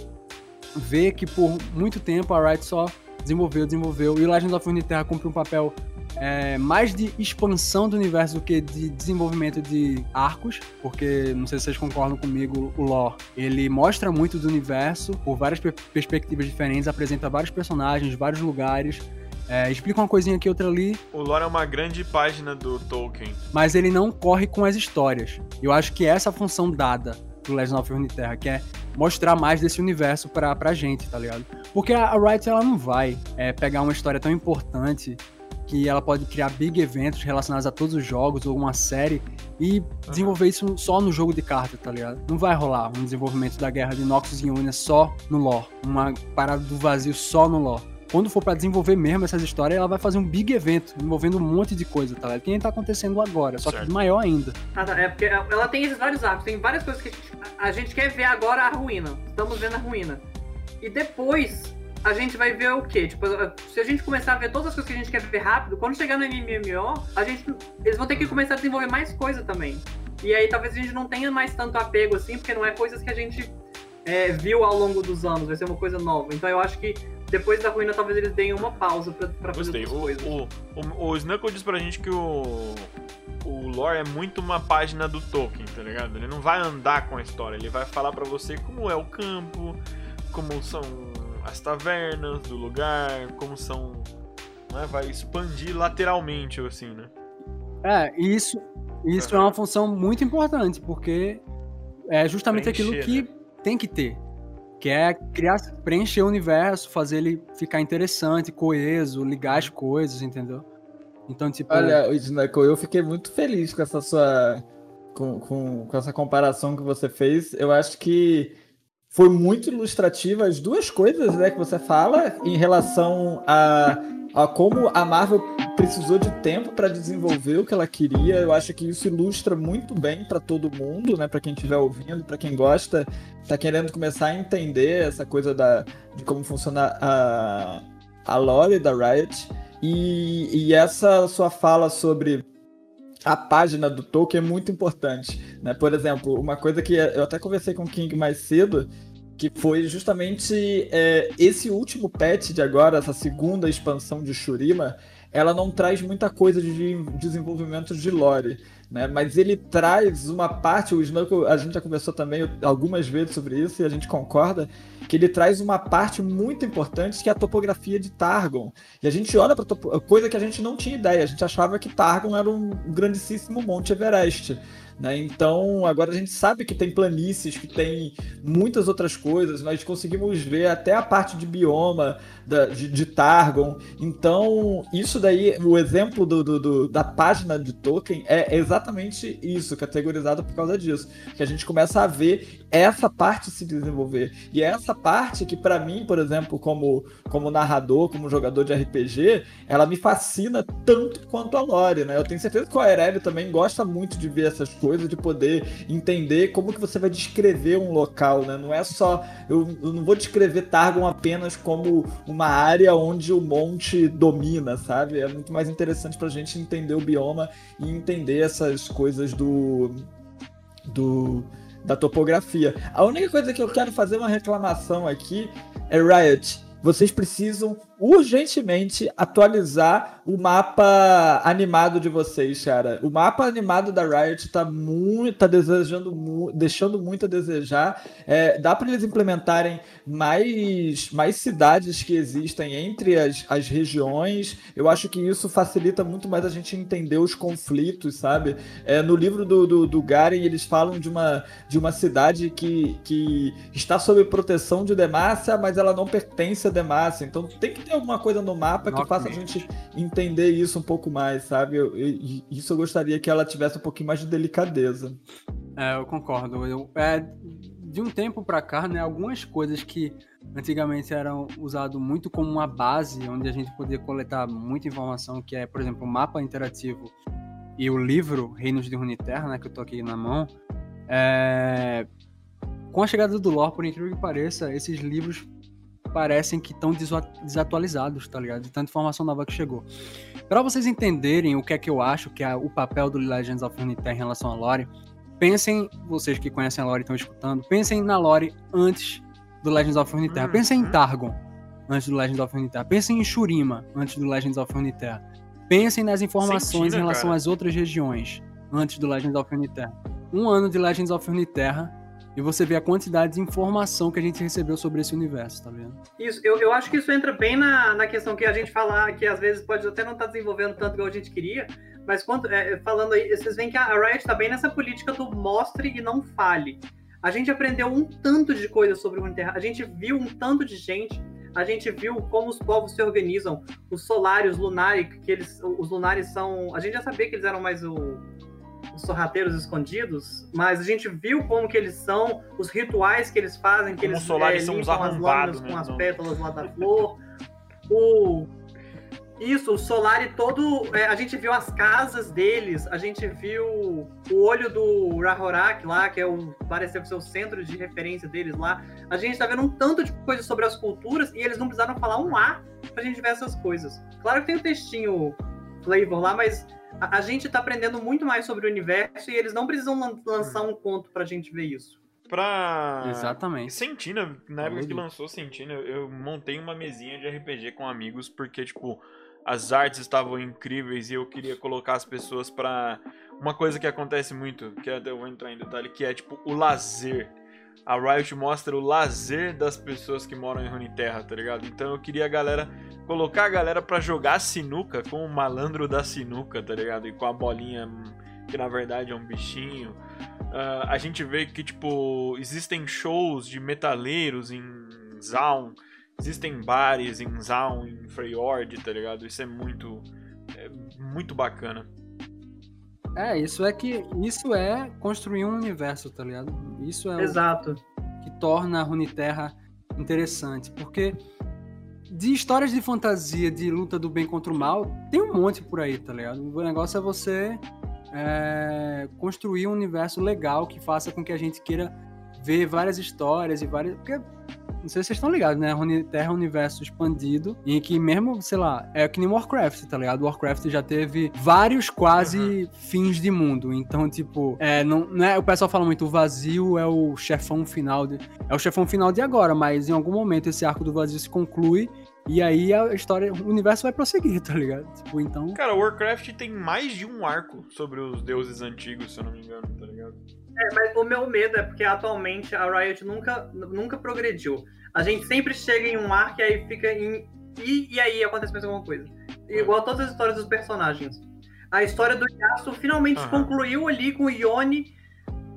vê que por muito tempo a Riot só desenvolveu, desenvolveu. E o Legend of Runeterra cumpriu um papel é, mais de expansão do universo do que de desenvolvimento de arcos, porque não sei se vocês concordam comigo, o lore ele mostra muito do universo por várias per perspectivas diferentes, apresenta vários personagens, vários lugares. É, explica uma coisinha aqui, outra ali. O lore é uma grande página do Tolkien. Mas ele não corre com as histórias. Eu acho que essa é a função dada pro Legend of Runeterra, que é mostrar mais desse universo pra, pra gente, tá ligado? Porque a, a Wright, ela não vai é, pegar uma história tão importante que ela pode criar big eventos relacionados a todos os jogos ou uma série e desenvolver isso só no jogo de carta, tá ligado? Não vai rolar um desenvolvimento da guerra de Noxus e Unia só no lore, uma parada do vazio só no lore. Quando for para desenvolver mesmo essas histórias, ela vai fazer um big evento, envolvendo um monte de coisa, tá ligado? Que nem tá acontecendo agora, só certo. que maior ainda. Ah, tá. É porque ela tem esses vários arcos, tem várias coisas que a gente, a gente quer ver agora a ruína. Estamos vendo a ruína. E depois a gente vai ver o quê? Tipo, se a gente começar a ver todas as coisas que a gente quer ver rápido, quando chegar no MMO, a gente, eles vão ter que começar a desenvolver mais coisa também. E aí talvez a gente não tenha mais tanto apego assim, porque não é coisas que a gente é, viu ao longo dos anos, vai ser uma coisa nova. Então eu acho que depois da ruína talvez eles deem uma pausa pra, pra fazer Gostei. coisas. O, o, o Snuckle diz pra gente que o, o lore é muito uma página do Tolkien, tá ligado? Ele não vai andar com a história, ele vai falar para você como é o campo, como são as tavernas do lugar, como são. Né, vai expandir lateralmente, assim, né? É, isso, isso uhum. é uma função muito importante, porque é justamente preencher, aquilo que né? tem que ter. Que é criar, preencher o universo, fazer ele ficar interessante, coeso, ligar as coisas, entendeu? Então, tipo. Olha, Snackle, eu fiquei muito feliz com essa sua. Com, com, com essa comparação que você fez. Eu acho que foi muito ilustrativa as duas coisas né, que você fala em relação a, a como a Marvel precisou de tempo para desenvolver o que ela queria. Eu acho que isso ilustra muito bem para todo mundo, né, para quem estiver ouvindo, para quem gosta, está querendo começar a entender essa coisa da, de como funciona a, a lore da Riot. E, e essa sua fala sobre a página do Tolkien é muito importante. Né? Por exemplo, uma coisa que eu até conversei com o King mais cedo, que foi justamente é, esse último patch de agora, essa segunda expansão de Shurima, ela não traz muita coisa de desenvolvimento de lore, né? Mas ele traz uma parte, o Snuckle, a gente já conversou também algumas vezes sobre isso e a gente concorda que ele traz uma parte muito importante que é a topografia de Targon. E a gente olha para coisa que a gente não tinha ideia, a gente achava que Targon era um grandíssimo Monte Everest. Né? Então, agora a gente sabe que tem planícies, que tem muitas outras coisas. Nós conseguimos ver até a parte de bioma da, de, de, Targon. Então, isso daí, o exemplo do, do, do, da página de Tolkien é exatamente isso, categorizado por causa disso. Que a gente começa a ver essa parte se desenvolver. E é essa parte que, para mim, por exemplo, como, como narrador, como jogador de RPG, ela me fascina tanto quanto a Lore, né? Eu tenho certeza que o Aurélio também gosta muito de ver essas coisas coisa de poder entender como que você vai descrever um local, né? Não é só. Eu, eu não vou descrever Targon apenas como uma área onde o monte domina, sabe? É muito mais interessante pra gente entender o bioma e entender essas coisas do. do da topografia. A única coisa que eu quero fazer uma reclamação aqui é Riot. Vocês precisam urgentemente atualizar o mapa animado de vocês, cara. O mapa animado da Riot tá muito, tá desejando, mu deixando muito a desejar. É, dá para eles implementarem mais, mais cidades que existem entre as, as regiões. Eu acho que isso facilita muito mais a gente entender os conflitos, sabe? É, no livro do, do, do Garen, eles falam de uma, de uma cidade que, que está sob proteção de Demacia, mas ela não pertence a Demacia. Então tem que ter alguma coisa no mapa que faça a gente entender isso um pouco mais, sabe? Eu, eu, isso eu gostaria que ela tivesse um pouquinho mais de delicadeza. É, eu concordo. Eu, é, de um tempo para cá, né, algumas coisas que antigamente eram usado muito como uma base, onde a gente podia coletar muita informação, que é, por exemplo, o mapa interativo e o livro Reinos de Runeterra, né, que eu tô aqui na mão, é... com a chegada do lore, por incrível que pareça, esses livros parecem que estão desatualizados, tá ligado? De tanta informação nova que chegou. Para vocês entenderem o que é que eu acho que é o papel do Legends of Runeterra em relação a lore, pensem, vocês que conhecem a lore e estão escutando, pensem na lore antes do Legends of Runeterra. Uhum. Pensem em Targon antes do Legends of Runeterra. Pensem em Shurima antes do Legends of Runeterra. Pensem nas informações Sentina, em relação cara. às outras regiões antes do Legends of Runeterra. Um ano de Legends of Runeterra e você vê a quantidade de informação que a gente recebeu sobre esse universo, tá vendo? Isso, eu, eu acho que isso entra bem na, na questão que a gente fala, que às vezes pode até não estar desenvolvendo tanto igual a gente queria, mas quando, é, falando aí, vocês veem que a Riot tá bem nessa política do mostre e não fale. A gente aprendeu um tanto de coisas sobre o Runeterra, a gente viu um tanto de gente, a gente viu como os povos se organizam, os Solares, os Lunari, que eles, os Lunares são, a gente já sabia que eles eram mais o, sorrateiros escondidos, mas a gente viu como que eles são, os rituais que eles fazem, que Como eles Solares é, são limpam as lâminas né? com as Não. pétalas lá da flor. O isso, o Solari todo. é, a gente viu as casas deles, a gente viu o olho do Rahorak lá, que é o. pareceu ser o centro de referência deles lá. A gente tá vendo um tanto de coisa sobre as culturas e eles não precisaram falar um A pra gente ver essas coisas. Claro que tem o textinho flavor lá, mas a, a gente tá aprendendo muito mais sobre o universo e eles não precisam lan- lançar um conto pra gente ver isso. Pra. Exatamente. Sentina, na época que lançou Sentina, eu montei uma mesinha de RPG com amigos, porque, tipo, as artes estavam incríveis e eu queria colocar as pessoas pra. Uma coisa que acontece muito, que até eu vou entrar em detalhe, que é, tipo, o lazer. A Riot mostra o lazer das pessoas que moram em Runeterra, tá ligado? Então eu queria a galera. Colocar a galera pra jogar sinuca com o malandro da sinuca, tá ligado? E com a bolinha, que na verdade é um bichinho. Ah, a gente vê que, tipo, existem shows de metaleiros em Zaun, existem bares em Zaun, em Freyord, tá ligado? Isso é muito, é muito bacana. É, isso é que isso é construir um universo, tá ligado? Isso é o Exato. que torna a Runeterra interessante, porque de histórias de fantasia, de luta do bem contra o mal, tem um monte por aí, tá ligado? O negócio é você é, construir um universo legal que faça com que a gente queira ver várias histórias e várias. Porque, não sei se vocês estão ligados, né? A Runeterra é um universo expandido em que mesmo, sei lá, é que nem Warcraft, tá ligado? Warcraft já teve vários quase fins de mundo. Então, tipo, é, não, não é, o pessoal fala muito, o vazio é o chefão final de, é o chefão final de agora, mas em algum momento esse arco do vazio se conclui e aí a história, o universo vai prosseguir, tá ligado? Tipo, então, Cara, Warcraft tem mais de um arco sobre os deuses antigos, se eu não me engano, tá ligado? É, mas o meu medo é porque atualmente a Riot nunca, nunca progrediu. A gente sempre chega em um arco e aí fica em. E, e aí acontece mais alguma coisa. Igual todas as histórias dos personagens. A história do Yasuo finalmente Aham. concluiu ali com o Yone,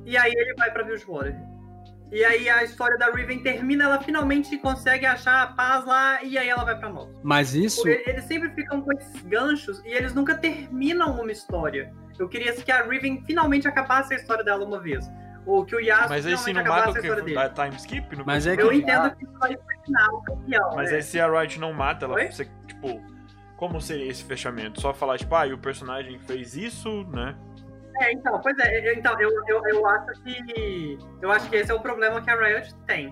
e aí ele vai pra Bilgewater. E aí a história da Riven termina, ela finalmente consegue achar a paz lá, e aí ela vai pra Nox. mas isso Ele- Eles sempre ficam com esses ganchos e eles nunca terminam uma história. Eu queria que a Riven finalmente acabasse a história dela uma vez. Ou que o Yasuo Mas aí se não mata o a que? história dele. Dá time skip? No Mas é Eu que- entendo que isso vai terminar o campeão. Mas né? aí se a Riot não mata, ela você, tipo, como seria esse fechamento? Só falar, tipo, ah, e o personagem fez isso, né? É, então, pois é, eu- então, eu, eu, eu acho que. Eu acho que esse é o problema que a Riot tem.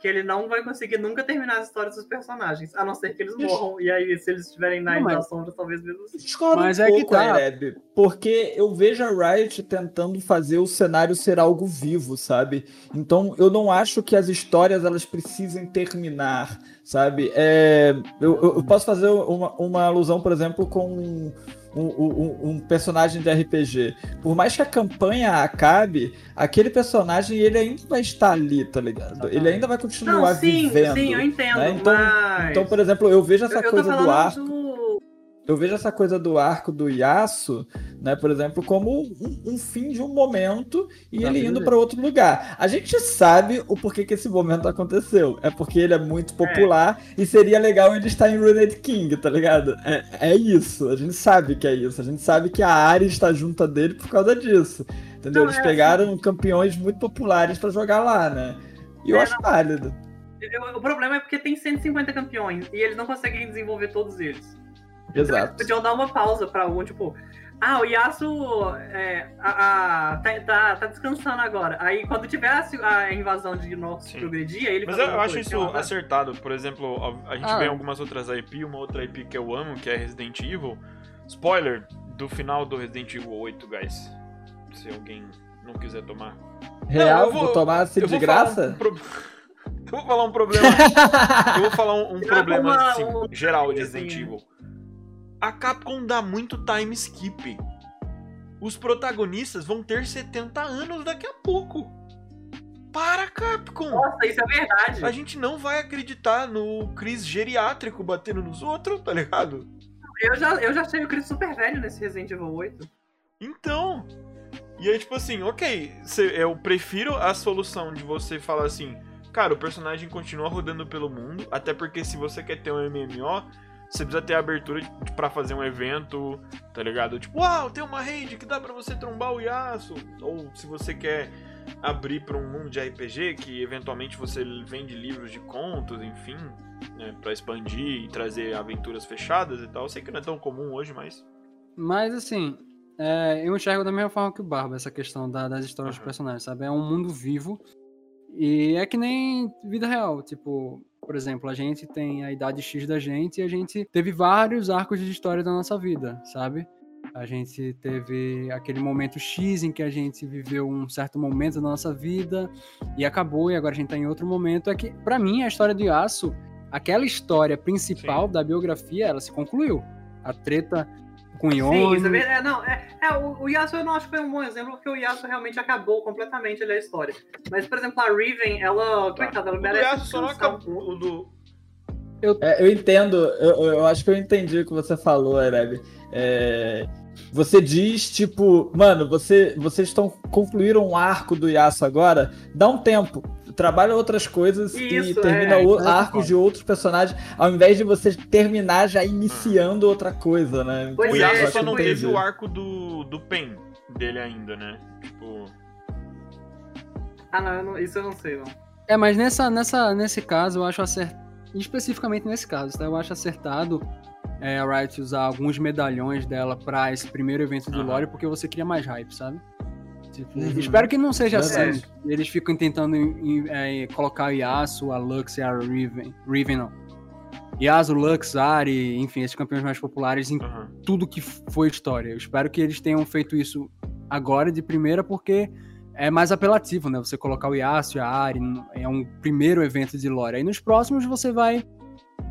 Que ele não vai conseguir nunca terminar as histórias dos personagens, a não ser que eles morram. E aí, se eles estiverem na Não, Ilha mas- das Sombras, talvez mesmo assim. Discordo Mas um é que pouco, tá. Ereb, porque eu vejo a Riot tentando fazer o cenário ser algo vivo, sabe? Então eu não acho que as histórias elas precisem terminar, sabe? É, eu, eu- eu posso fazer uma, uma alusão, por exemplo, com um, um- um- personagem de RPG. Por mais que a campanha acabe, aquele personagem ele ainda vai estar ali, tá ligado? Ele ainda vai continuar Não, sim, vivendo. sim, eu entendo, né? Então- mas. Então, por exemplo, eu vejo essa eu, eu tô coisa do falando arco do. Eu vejo essa coisa do arco do Yasuo, né, por exemplo, como um, um fim de um momento e Tá ele indo para outro lugar. A gente sabe o porquê que esse momento aconteceu. É porque ele é muito popular e seria legal ele estar em Ruined King, tá ligado? É, é isso. A gente sabe que é isso. A gente sabe que a área está junto dele por causa disso. Entendeu? Não, Eles é pegaram campeões muito populares para jogar lá, né? E eu É, acho válido. o problema é porque tem 150 campeões e eles não conseguem desenvolver todos eles. Eles Exato. podiam dar uma pausa pra algum, tipo. Ah, o Yasuo é, a- a- tá, tá- tá descansando agora. Aí quando tiver a, a invasão de Nox progredir, ele Mas eu, eu acho isso lá, acertado. Por exemplo, a, a gente Ah. vê algumas outras IP, uma outra IP que eu amo, que é Resident Evil. Spoiler do final do Resident Evil 8, guys. Se alguém não quiser tomar. Real, eu vou- vou, tomar assim eu de graça? um pro- eu vou falar um problema. eu vou falar um, um problema uma- assim, um- geral de Resident Evil. A Capcom dá muito time skip. Os protagonistas vão ter 70 anos daqui a pouco. Para, Capcom! Nossa, isso é verdade. A gente não vai acreditar no Chris geriátrico batendo nos outros, tá ligado? Eu já, eu já achei o Chris super velho nesse Resident Evil 8. Então. E aí, tipo assim, ok, eu prefiro a solução de você falar assim, cara, o personagem continua rodando pelo mundo, até porque se você quer ter um MMO, você precisa ter a abertura pra fazer um evento, tá ligado? Tipo, uau, tem uma raid que dá pra você trombar o Yasuo. Ou se você quer abrir pra um mundo de RPG, que eventualmente você vende livros de contos, enfim, né, pra expandir e trazer aventuras fechadas e tal. Eu sei que não é tão comum hoje, mas... Mas assim, é, eu enxergo da mesma forma que o Barba essa questão da- das histórias dos Aham. personagens, sabe? É um mundo vivo e é que nem vida real. Tipo, por exemplo, a gente tem a idade X da gente e a gente teve vários arcos de história da nossa vida, sabe? A gente teve aquele momento X em que a gente viveu um certo momento da nossa vida e acabou, e agora a gente tá em outro momento. É que, pra mim, a história do Yasuo, aquela história principal Sim. da biografia, ela se concluiu. A treta com Sim, é verdade. Não, é, é, o, o Yasuo eu não acho que foi um bom exemplo, porque o Yasuo realmente acabou completamente ali a história. Mas, por exemplo, a Riven, ela. Tá. Coitada, ela O merece. Yasuo só não acabou. O do, É, eu entendo, eu, eu acho que eu entendi o que você falou, Ereb. É, você diz, tipo, mano, você, vocês estão concluíram um arco do Yasuo agora, dá um tempo, trabalha outras coisas e Isso, termina é, o, é, arcos de outros personagens, ao invés de você terminar já iniciando outra coisa, né? Pois o é, Yasuo Eu só não teve entendi. o arco do, do Pen dele ainda, né? Tipo. Ah, não, eu não- isso eu não sei, não. É, mas nessa, nessa, nesse caso, eu acho acertado. Especificamente nesse caso, tá? Eu acho acertado é, a Riot usar alguns medalhões dela pra esse primeiro evento do Aham. Lore, porque você cria mais hype, sabe? Tipo, Uhum. Espero que não seja Verdade. assim. Eles ficam tentando em- em, é, colocar o Yasuo, a Lux e a Riven. Riven não. Yasuo, Lux, Ari, enfim, esses campeões mais populares em aham. tudo que foi história. Eu espero que eles tenham feito isso agora de primeira, porque é mais apelativo, né? Você colocar o Yasuo e a Ari, é um primeiro evento de lore. Aí nos próximos você vai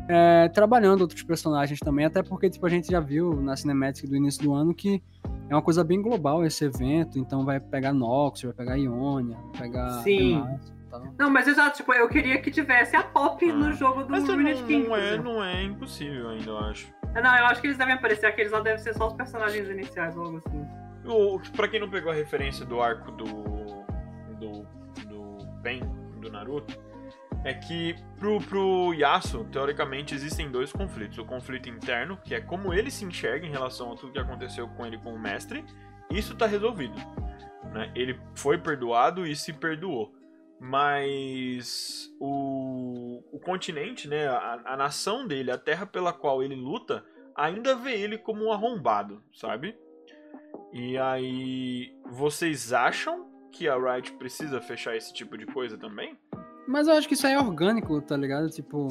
é, trabalhando outros personagens também, até porque tipo, a gente já viu na Cinematic do início do ano que é uma coisa bem global esse evento, então vai pegar Nox, vai pegar Ionia, vai pegar Sim. E tal. Não, mas exato, tipo, eu queria que tivesse a Pop Ah. no jogo do Mas não, King. não, é, não é impossível ainda, eu acho. Não, eu acho que eles devem aparecer, aqueles lá devem ser só os personagens iniciais ou algo assim. O, pra quem não pegou a referência do arco do. do. do Pen, do Naruto, é que pro, pro Yasuo, teoricamente, existem dois conflitos. O conflito interno, que é como ele se enxerga em relação a tudo que aconteceu com ele com o mestre. Isso tá resolvido. Né? Ele foi perdoado e se perdoou. Mas o, o continente, né, a, a nação dele, a terra pela qual ele luta, ainda vê ele como um arrombado, sabe? E aí, vocês acham que a Riot precisa fechar esse tipo de coisa também? Mas eu acho que isso aí é orgânico, tá ligado? Tipo,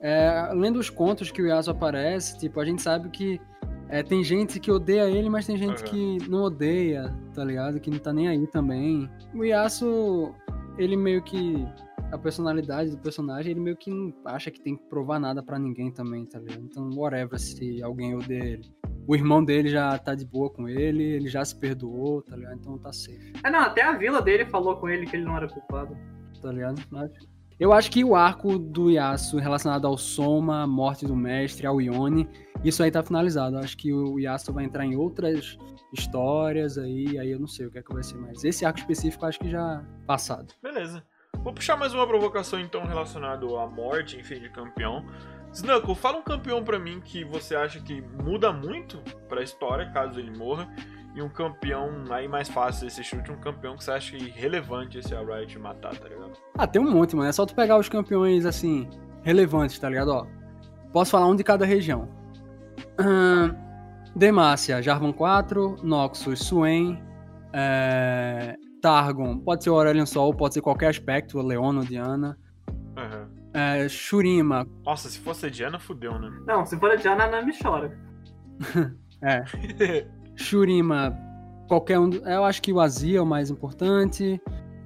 é, lendo os contos que o Yasuo aparece, tipo, a gente sabe que é, tem gente que odeia ele, mas tem gente Aham. que não odeia, tá ligado? Que não tá nem aí também. O Yasuo, ele meio que. A personalidade do personagem, ele meio que não acha que tem que provar nada pra ninguém também, tá ligado? Então, whatever se alguém odeia ele. O irmão dele já tá de boa com ele, ele já se perdoou, tá ligado? Então tá safe. É, não, até a vila dele falou com ele que ele não era culpado. Tá ligado? Acho- Eu acho que o arco do Yasuo relacionado ao Soma, morte do mestre, ao Ione, isso aí tá finalizado. Eu acho que o Yasuo vai entrar em outras histórias aí, aí eu não sei o que é que vai ser mais. Esse arco específico eu acho que já passado. Beleza. Vou puxar mais uma provocação então relacionada à morte, enfim, de campeão. Snuckle, fala um campeão pra mim que você acha que muda muito pra história, caso ele morra. E um campeão aí mais fácil esse chute, um campeão que você acha irrelevante esse a Riot matar, tá ligado? Ah, tem um monte, mano. É só tu pegar os campeões, assim, relevantes, tá ligado? Ó, posso falar um de cada região. Ahn, Demacia, Jarvan 4, Noxus, Swain, é, Targon, pode ser o Aurelion Sol, pode ser qualquer aspecto, Leona, Diana. Aham. É, Shurima, Nossa, se fosse a Diana, fudeu, né? Não, se for a Diana, a Nami chora. é. Shurima, qualquer um. Eu acho que o Azia é o mais importante.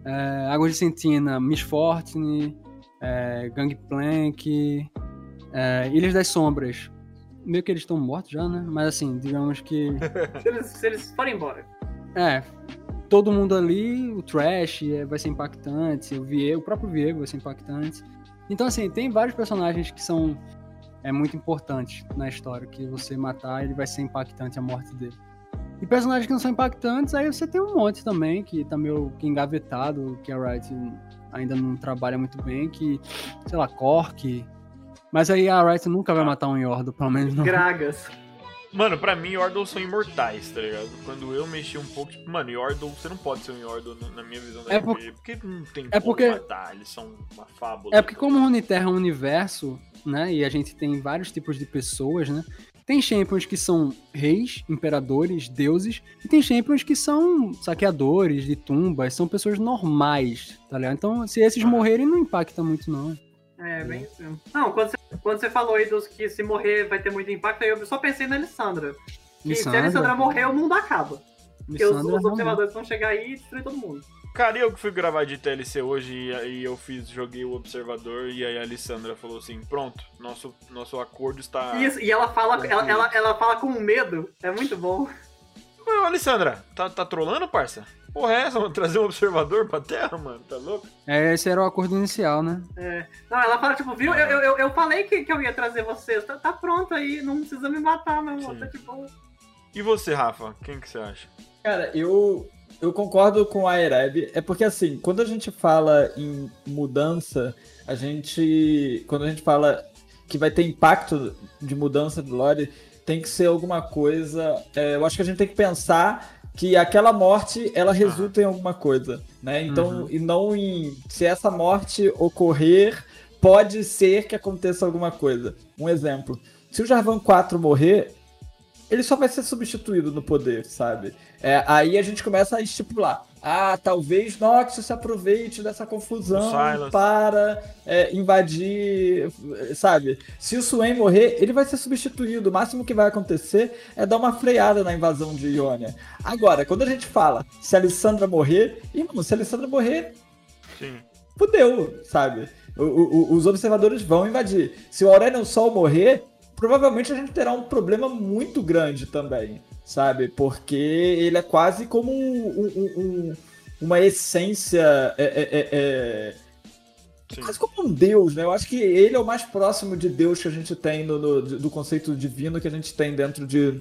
É, Águas de Sentina, Miss Fortune, é, Gangplank, é, Ilhas das Sombras. meio que eles estão mortos já, né? Mas assim, digamos que. se, eles, se eles forem embora. É. Todo mundo ali, o Trash é, vai ser impactante, o Viego, o próprio Viego vai ser impactante. Então, assim, tem vários personagens que são é muito importantes na história, que você matar, ele vai ser impactante a morte dele. E personagens que não são impactantes, aí você tem um monte também, que tá meio que engavetado, que a Wright ainda não trabalha muito bem, que, sei lá, Cork. Mas aí a Wright nunca vai matar um Yordo, pelo menos não. Gragas. Mano, pra mim, Yordle são imortais, tá ligado? Quando eu mexi um pouco, tipo, mano, Yordle, você não pode ser um Yordle na minha visão da é por... porque não tem é como porque... matar, eles são uma fábula. É porque como Runeterra é um universo, né, e a gente tem vários tipos de pessoas, né, tem champions que são reis, imperadores, deuses, e tem champions que são saqueadores de tumbas, são pessoas normais, tá ligado? Então, se esses morrerem, não impacta muito, não. É, bem assim. Não, quando você, quando você falou aí dos que se morrer vai ter muito impacto, aí eu só pensei na Alessandra. Que se a Alessandra morrer, o mundo acaba. Porque os, os observadores vão chegar aí e destruir todo mundo. Cara, eu que fui gravar de TLC hoje e, e, eu fiz, joguei o observador e aí a Alessandra falou assim, pronto, nosso, nosso acordo está. Isso, e ela fala, ela, ela, ela, fala com medo, é muito bom. Ô, Alessandra, tá, tá trolando, parça? Porra, é essa? Trazer um observador pra Terra, mano? Tá louco? É, esse era o acordo inicial, né? É. Não, ela fala, tipo, viu? Eu, eu, eu falei que, que eu ia trazer vocês. Tá, tá pronto aí, não precisa me matar, meu amor. Tá tipo. E você, Rafa? Quem que você acha? Cara, eu. Eu concordo com a Ereb. É porque, assim, quando a gente fala em mudança, a gente. Quando a gente fala que vai ter impacto de mudança do lore, tem que ser alguma coisa. É, eu acho que a gente tem que pensar que aquela morte ela resulta ah. em alguma coisa, né? Então, uhum. e não em se essa morte ocorrer, pode ser que aconteça alguma coisa. Um exemplo, se o Jarvan 4 morrer, ele só vai ser substituído no poder, sabe? É, aí a gente começa a estipular. Ah, talvez Noxus se aproveite dessa confusão para é, invadir, sabe? Se o Swain morrer, ele vai ser substituído. O máximo que vai acontecer é dar uma freada na invasão de Ionia. Agora, quando a gente fala se a Alessandra morrer, irmão, se a Alessandra morrer, Sim. fudeu, sabe? O, o, os observadores vão invadir. Se o Aurelion Sol morrer, provavelmente a gente terá um problema muito grande também, sabe? Porque ele é quase como um, um, um, uma essência. É, é, é, é quase como um deus, né? Eu acho que ele é o mais próximo de Deus que a gente tem no, no do conceito divino que a gente tem dentro de,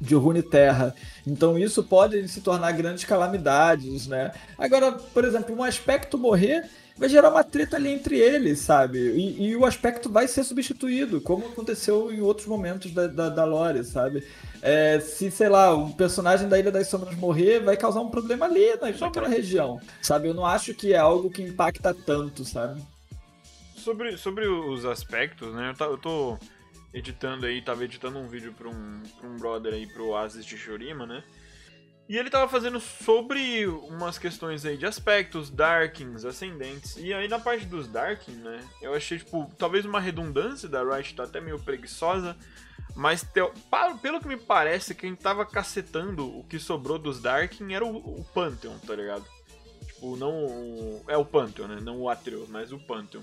de Rune Terra. Então isso pode se tornar grandes calamidades, né? Agora, por exemplo, um aspecto morrer vai gerar uma treta ali entre eles, sabe? E, e, o aspecto vai ser substituído, como aconteceu em outros momentos da, da, da lore, sabe? É, se, sei lá, um personagem da Ilha das Sombras morrer, vai causar um problema ali naquela região, sabe? Eu não acho que é algo que impacta tanto, sabe? Sobre, sobre os aspectos, né? Eu, eu tô editando aí, tava editando um vídeo pra um, pra um brother aí, pro Oasis de Shurima, né? E ele tava fazendo sobre umas questões aí de aspectos, Darkings, ascendentes. E aí na parte dos Darkings, né? Eu achei, tipo, talvez uma redundância da Riot, tá até meio preguiçosa. Mas pelo que me parece, quem tava cacetando o que sobrou dos Darkin era o, o Pantheon, tá ligado? Tipo, não. O, é o Pantheon, né? Não o Atreus, mas o Pantheon.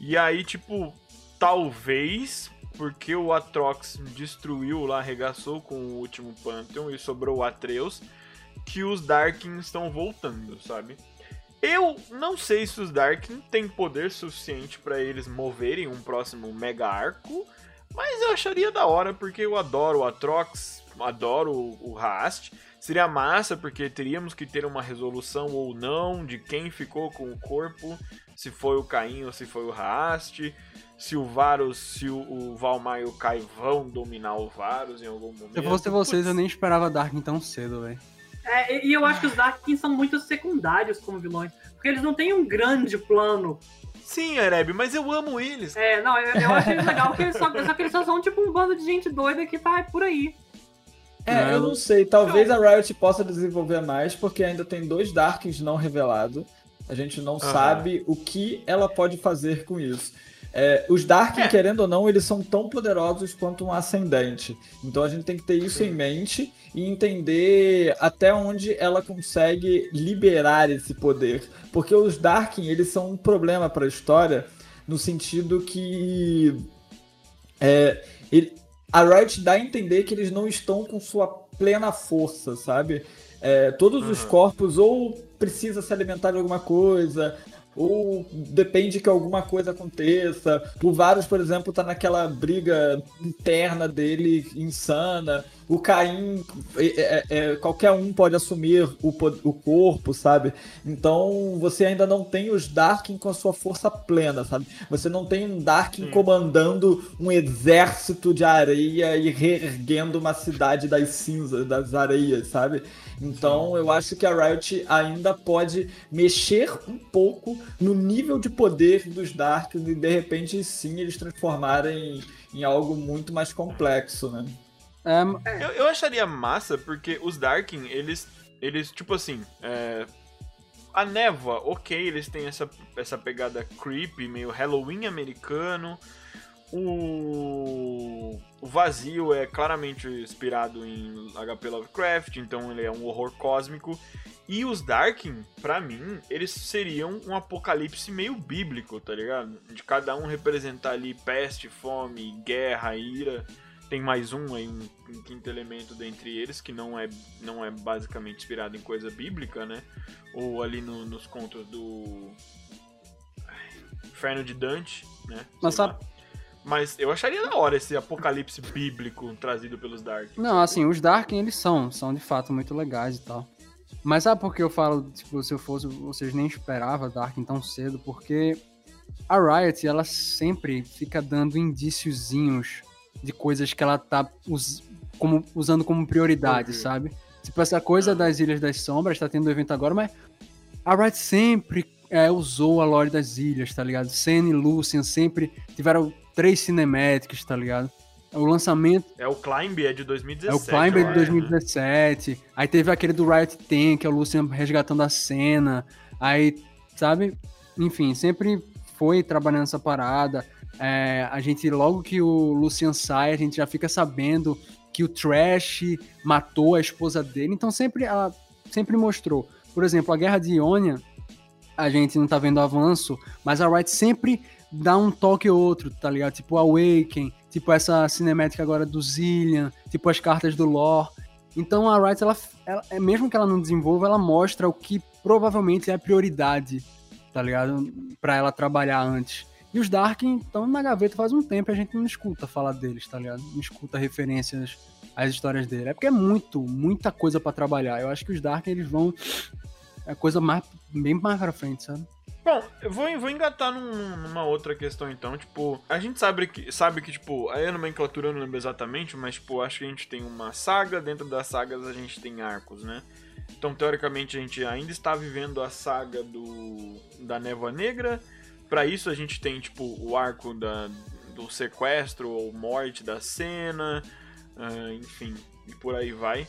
E aí, tipo, talvez porque o Atrox destruiu lá, arregaçou com o último Pantheon e sobrou o Atreus, que os Darkin estão voltando, sabe? Eu não sei se os Darkin têm poder suficiente para eles moverem um próximo Mega Arco, mas eu acharia da hora, porque eu adoro o Atrox, adoro o, Rast. Seria massa, porque teríamos que ter uma resolução ou não de quem ficou com o corpo, se foi o Caim ou se foi o Rast se o Varus, se o, o Valmar e o Kai vão dominar o Varus em algum momento. Se eu fosse vocês, eu nem esperava Darkin tão cedo, velho. É, e eu acho que os Darkin são muito secundários como vilões. Porque eles não têm um grande plano. Sim, Ereb, mas eu amo eles. É, não, eu, eu acho eles legal, porque eles só, só que eles só são tipo um bando de gente doida que tá por aí. É, eu não sei. Talvez a Riot possa desenvolver mais, porque ainda tem dois Darkins não revelados. A gente não uhum. sabe o que ela pode fazer com isso. É, os Dark, é. querendo ou não, eles são tão poderosos quanto um ascendente. Então a gente tem que ter isso em mente e entender até onde ela consegue liberar esse poder. Porque os Dark, eles são um problema para a história no sentido que é, ele, a Riot dá a entender que eles não estão com sua plena força, sabe? É, todos uhum. os corpos ou precisa se alimentar de alguma coisa, ou depende que alguma coisa aconteça. O Varus, por exemplo, tá naquela briga interna dele insana. O Caim, é, é, é, qualquer um pode assumir o, o corpo, sabe? Então você ainda não tem os Darkin com a sua força plena, sabe? Você não tem um Darkin hum. comandando um exército de areia e reerguendo uma cidade das cinzas, das areias, sabe? Então eu acho que a Riot ainda pode mexer um pouco no nível de poder dos Darks e de repente sim eles transformarem em algo muito mais complexo, né? É, eu, eu acharia massa porque os Darkin, eles, eles tipo assim, é, a névoa, ok, eles têm essa, essa pegada creepy, meio Halloween americano. O, o vazio é claramente inspirado em HP Lovecraft, então ele é um horror cósmico. E os Darkin, para mim, eles seriam um apocalipse meio bíblico, tá ligado? De cada um representar ali peste, fome, guerra, ira. Tem mais um aí, um, um quinto elemento dentre eles, que não é, não é basicamente inspirado em coisa bíblica, né? Ou ali no, nos contos do. Inferno de Dante, né? Mas sabe, mas eu acharia da hora esse apocalipse bíblico trazido pelos Dark. Não, assim, os Dark eles são, são de fato muito legais e tal. Mas sabe por que eu falo, tipo, se eu fosse, vocês nem esperavam Dark tão cedo? Porque a Riot, ela sempre fica dando indíciozinhos de coisas que ela tá us como, usando como prioridade, sabe? Tipo, essa coisa das Ilhas das Sombras, tá tendo evento agora, mas a Riot sempre é, usou a lore das ilhas, tá ligado? Senna e Lucian sempre tiveram três cinemáticos, tá ligado? O lançamento. É o Climb, é de 2017. É o Climb é de 2017. Aí teve aquele do Riot Ten, que é o Lucian resgatando a cena. Aí, sabe? Enfim, sempre foi trabalhando essa parada. É, a gente, logo que o Lucian sai, a gente já fica sabendo que o Trash matou a esposa dele. Então sempre ela sempre mostrou. Por exemplo, a Guerra de Ionia, a gente não tá vendo avanço, mas a Riot sempre dá um toque ou outro, tá ligado? Tipo Awaken, tipo essa cinemática agora do Zillion, tipo as cartas do lore. Então a Riot, ela, ela, é, mesmo que ela não desenvolva, ela mostra o que provavelmente é a prioridade, tá ligado? Pra ela trabalhar antes. E os Dark estão na gaveta faz um tempo e a gente não escuta falar deles, tá ligado? Não escuta referências às histórias dele. É porque é muito, muita coisa para trabalhar. Eu acho que os Dark eles vão. É coisa mais, bem mais pra frente, sabe? Bom, eu vou, vou engatar num, numa outra questão então, tipo, a gente sabe que, sabe que, tipo, a nomenclatura eu não lembro exatamente, mas, tipo, acho que a gente tem uma saga, dentro das sagas a gente tem arcos, né? Então, teoricamente, a gente ainda está vivendo a saga do da Névoa Negra. Para isso, a gente tem, tipo, o arco da, do sequestro ou morte da cena, uh, enfim, e por aí vai.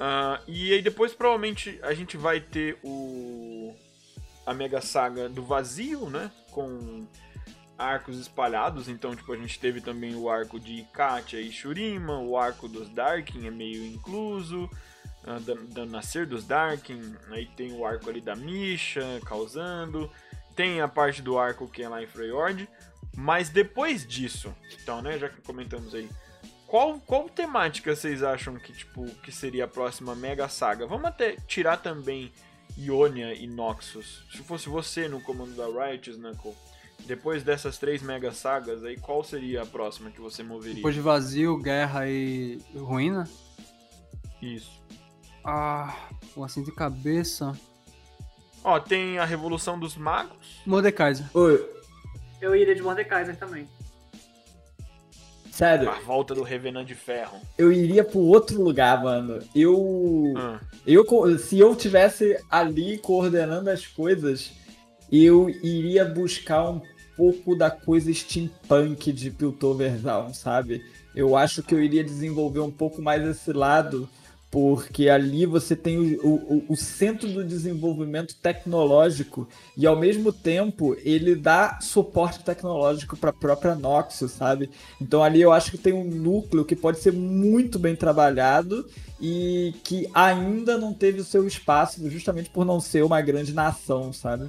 Uh, e aí depois, provavelmente, a gente vai ter o a mega saga do vazio, né? Com arcos espalhados. Então, tipo, a gente teve também o arco de Katia e Shurima, o arco dos Darkin é meio incluso, uh, da, da Nascer dos Darkin. Aí tem o arco ali da Misha causando. Tem a parte do arco que é lá em Freyord. Mas depois disso, então, né? Já que comentamos aí. Qual, qual temática vocês acham que, tipo, que seria a próxima mega saga? Vamos até tirar também Ionia e Noxus. Se fosse você no comando da Riot, Knuckle, depois dessas três mega sagas, aí qual seria a próxima que você moveria? Depois de Vazio, Guerra e Ruína? Isso. Ah, assim de cabeça. Ó, tem a Revolução dos Magos. Mordekaiser. Oi. Eu iria de Mordekaiser também. Sério. A volta do Revenant de Ferro. Eu iria pro outro lugar, mano. Eu. Ah. eu se eu tivesse ali coordenando as coisas, eu iria buscar um pouco da coisa steampunk de Piltoversal, sabe? Eu acho que eu iria desenvolver um pouco mais esse lado porque ali você tem o, o, o, centro do desenvolvimento tecnológico e ao mesmo tempo ele dá suporte tecnológico para a própria Noxus, sabe? Então ali eu acho que tem um núcleo que pode ser muito bem trabalhado e que ainda não teve o seu espaço justamente por não ser uma grande nação, sabe?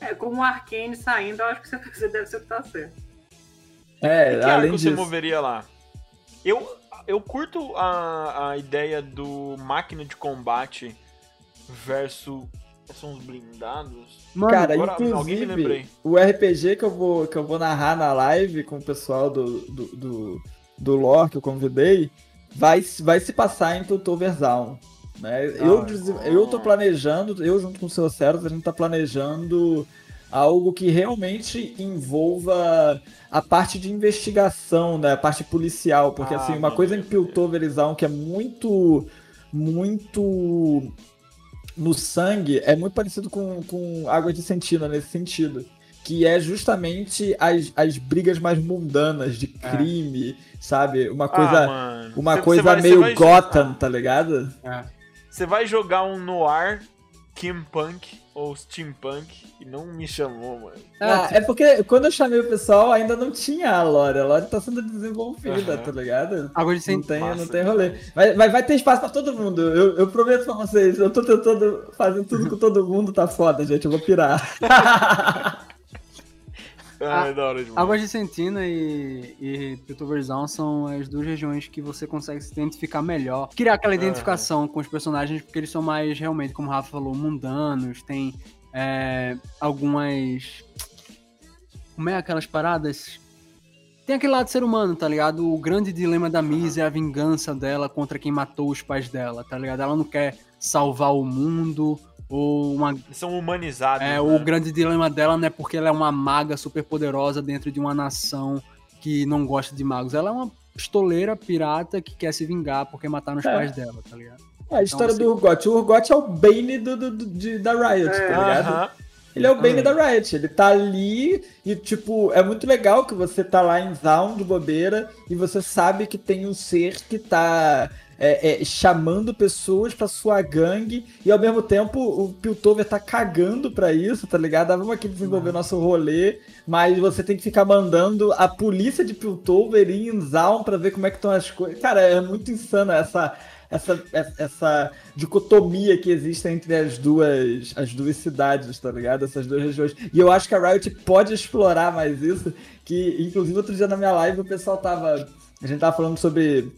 É, como o Arkane saindo, eu acho que você deve ser o que tá certo. É, e que além disso. você moveria lá? Eu, eu curto a, a ideia do máquina de combate versus. São os blindados. Mano, Cara, agora, alguém me inclusive, lembrei. o RPG que eu, vou, que eu vou narrar na live com o pessoal do, do, do, do lore que eu convidei vai, vai se passar em Piltoverzão. Né? eu, des- eu tô planejando, eu junto com o seu Ceros, a gente tá planejando algo que realmente envolva a parte de investigação, né? A parte policial. Porque, Ah, assim, uma coisa em Deus. Piltoverzão que é muito. Muito. No sangue, é muito parecido com, com Águas de Sentina nesse sentido. Que é justamente as, as brigas mais mundanas de crime, sabe? Uma coisa. ah, uma Cê- coisa cê vai- meio vai- Gotham, tá ligado? Você vai jogar um noir, Kimpunk ou Steampunk e não me chamou, mano. Ah, é porque quando eu chamei o pessoal ainda não tinha a lore. A lore tá sendo desenvolvida, Aham. tá ligado? De Não tem, Massa não tem rolê. Mas, mas vai ter espaço pra todo mundo. Eu, eu prometo pra vocês. Eu tô tentando fazer tudo com todo mundo. Tá foda, gente. Eu vou pirar. Ah, é da hora demais. Águas de Sentina e, e Piltoverzão são as duas regiões que você consegue se identificar melhor. Criar aquela identificação com os personagens, porque eles são mais, realmente, como o Rafa falou, mundanos. Tem é, algumas... Como é aquelas paradas? Tem aquele lado ser humano, tá ligado? O grande dilema da Miss é a vingança dela contra quem matou os pais dela, tá ligado? Ela não quer salvar o mundo ou uma são humanizados. é, né? o grande dilema dela não é porque ela é uma maga super poderosa dentro de uma nação que não gosta de magos. Ela é uma pistoleira pirata que quer se vingar porque mataram os É. pais dela, tá ligado? a história assim- do Urgot. O Urgot é o Bane do, do- do- de- da Riot, tá ligado? Aham. Ele é o Bane da Riot. Ele tá ali e, tipo, é muito legal que você tá lá em Zaun de bobeira e você sabe que tem um ser que tá é, é, chamando pessoas pra sua gangue e ao mesmo tempo o Piltover tá cagando pra isso, tá ligado? Ah, vamos aqui desenvolver nosso rolê, mas você tem que ficar mandando a polícia de Piltover ir em Zaun pra ver como é que estão as coisas. Cara, é muito insano essa. Essa, essa dicotomia que existe entre as duas, as duas cidades, tá ligado? Essas duas regiões. E eu acho que a Riot pode explorar mais isso. Que, inclusive, outro dia na minha live o pessoal tava. A gente tava falando sobre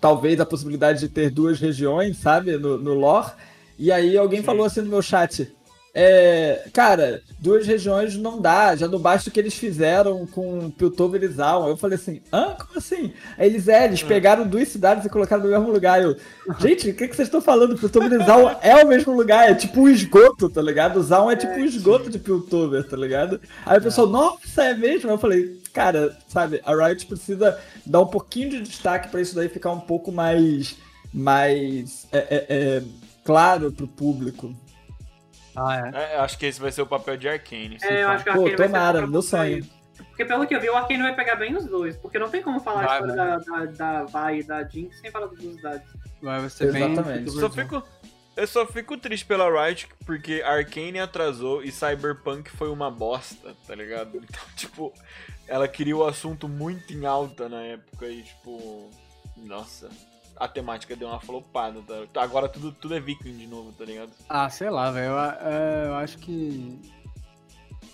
talvez a possibilidade de ter duas regiões, sabe? No, no lore. E aí alguém falou assim no meu chat. É, cara, duas regiões não dá, já não basta o que eles fizeram com Piltover e Zaun. Eu falei assim, hã? Como assim? Aí eles, é, eles pegaram duas cidades e colocaram no mesmo lugar. Eu, gente, o que, que vocês estão falando? Piltover e Zaun é o mesmo lugar, é tipo um esgoto, tá ligado? Zaun é tipo um esgoto de Piltover, tá ligado? Aí o pessoal, nossa, é mesmo? Eu falei, cara, sabe, a Riot precisa dar um pouquinho de destaque pra isso daí ficar um pouco mais, mais é, é, é, claro pro público. Ah, é. É, eu acho que esse vai ser o papel de Arcane. É, eu acho que o Pô, Arkane vai ser tomara, meu sonho. Porque pelo que eu vi, o Arkane vai pegar bem os dois. Porque não tem como falar Vai, a história da, da, da Vi e da Jinx sem falar dos dados. Vai ser bem. Exatamente. Só fico, eu só fico triste pela Riot porque Arcane atrasou e Cyberpunk foi uma bosta, tá ligado? Então, tipo, ela queria o assunto muito em alta na época e, tipo, nossa, a temática deu uma flopada, tá? Agora tudo, tudo é viking de novo, tá ligado? Ah, sei lá, velho. Eu, é, eu acho que.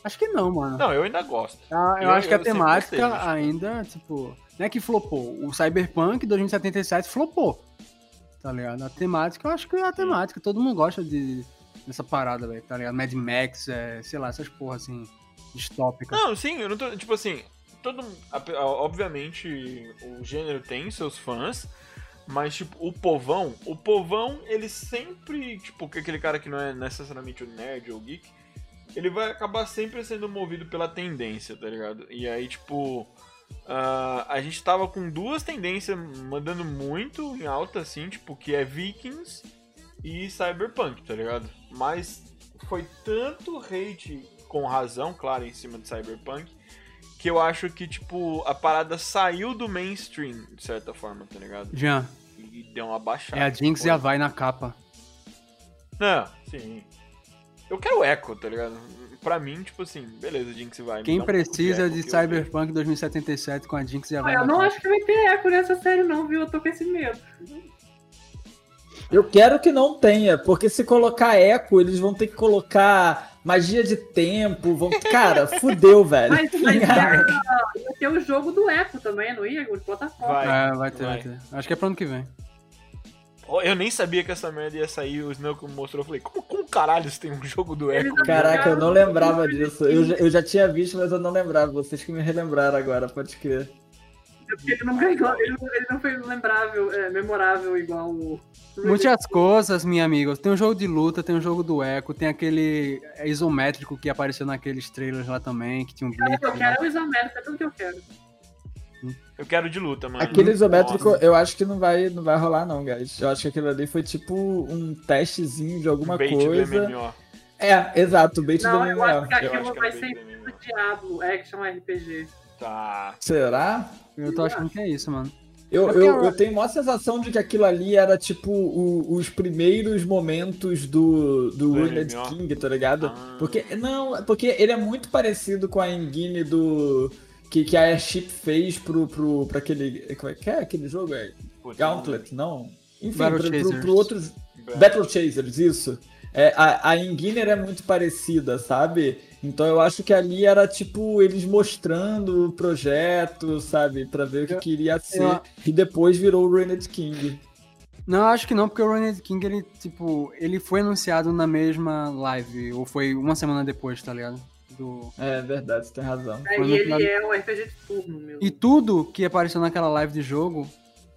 Acho que não, mano. Não, eu ainda gosto. Ah, eu, eu- acho que a eu temática gostei, mas, ainda, tipo. Não é que flopou. O Cyberpunk 2077 flopou. Tá ligado? A temática, eu acho que é a temática. Todo mundo gosta de, dessa parada, velho. Tá ligado? Mad Max, é, sei lá, essas porra assim. Distópicas. Não, sim, eu não tô. Tipo assim, todo. Obviamente, o gênero tem seus fãs. Mas, tipo, o povão, o povão, ele sempre, tipo, que aquele cara que não é necessariamente o nerd ou o geek, ele vai acabar sempre sendo movido pela tendência, tá ligado? E aí, tipo, ah, a gente tava com duas tendências mandando muito em alta, assim, tipo, que é Vikings e Cyberpunk, tá ligado? Mas foi tanto hate, com razão, claro, em cima de Cyberpunk, que eu acho que, tipo, a parada saiu do mainstream, de certa forma, tá ligado? Jean, E deu uma baixada. é a Jinx a Vai na capa. Não, sim. Eu quero Echo, tá ligado? Pra mim, tipo assim, beleza, Jinx vai. Quem um precisa de vejo. Cyberpunk 2077 com a Jinx e a Ah, Vai eu não capa? acho que vai ter eco nessa série, não, viu? Eu tô com esse medo. Eu quero que não tenha, porque se colocar eco, eles vão ter que colocar magia de tempo. Vão... Cara, fudeu, velho. Mas, mas ia, ia ter o jogo do Echo também, não ia? De plataforma. Vai. É, vai ter, vai. vai ter. Acho que é pro ano que vem. Eu nem sabia que essa merda ia sair, o Snow mostrou, eu falei, como, como caralho você tem um jogo do Echo? Caraca, eu não lembrava disso. Eu, já- eu já tinha visto, mas eu não lembrava. Vocês que me relembraram agora, pode crer. É porque ele não, ganhou, ele, não- ele não foi lembrável, é, memorável igual o. Muitas coisas, minha amiga. Tem um jogo de luta, tem um jogo do Echo, tem aquele isométrico que apareceu naqueles trailers lá também, que tinha um blitz. Eu quero o isométrico, é tudo que eu quero. Eu quero de luta, mano. Aquele isométrico, Nossa. eu acho que não vai, não vai rolar, não, guys. Eu acho que aquilo ali foi tipo um testezinho de alguma Bait do coisa. MMO. É, exato, bait Não, do eu MMO. acho que Eu aquilo acho que vai é ser bait do do Diablo, Action RPG. Tá. Será? Eu tô achando que é isso, mano. Eu, eu, eu- tenho a maior sensação de que aquilo ali era tipo o- os primeiros momentos do, do MMO. King, tá ligado? Ah. Porque, não, porque ele é muito parecido com a engine do. Que, que a Airship fez pro, pro, pra aquele. Como é que é aquele jogo? É Putz, Gauntlet, não? Enfim, Battle pro, pro, pro outros. não- Battle Chasers, isso. É, a, a Enginer é muito parecida, sabe? Então eu acho que ali era tipo eles mostrando o projeto, sabe? Pra ver o que queria ser. eu- E depois virou o Ruined King. Não, acho que não, porque o Ruined King, ele, tipo, ele foi anunciado na mesma live, ou foi uma semana depois, tá ligado? Do... É verdade, você tem razão. É, e ele final- é um RPG de turno mesmo. E tudo que apareceu naquela live de jogo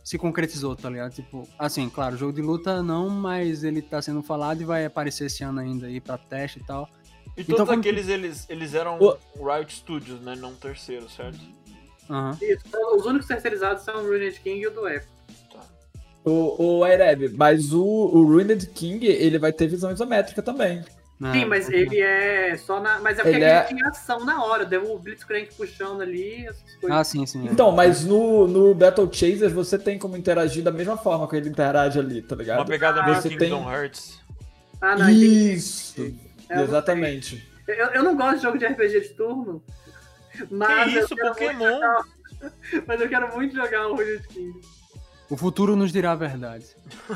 se concretizou, tá ligado? Tipo, assim, claro, jogo de luta não, mas ele tá sendo falado e vai aparecer esse ano ainda aí pra teste e tal. E Então, todos como- aqueles, eles, eles eram O- Riot Studios, né? Não terceiro, certo? Aham. Isso, então, os únicos terceirizados são o Ruined King e o do Echo. O, o Aireb, mas o, o Ruined King, ele vai ter visão isométrica também. Sim, mas ele é só na. Mas é porque Ele ele, é- tinha ação na hora, deu o Blitzcrank puxando ali, essas coisas. Ah, sim, sim. é. Então, mas no, no Battle Chasers você tem como interagir da mesma forma que ele interage ali, tá Uma ligado? pegada meio Você Kingdom tem- Hearts. Ah, não, entendi. Isso! É, eu não Exatamente. Eu, eu não gosto de jogo de RPG de turno. Mas Que eu isso, quero Pokémon? muito jogar- mas eu quero muito jogar o King. O futuro nos dirá a verdade.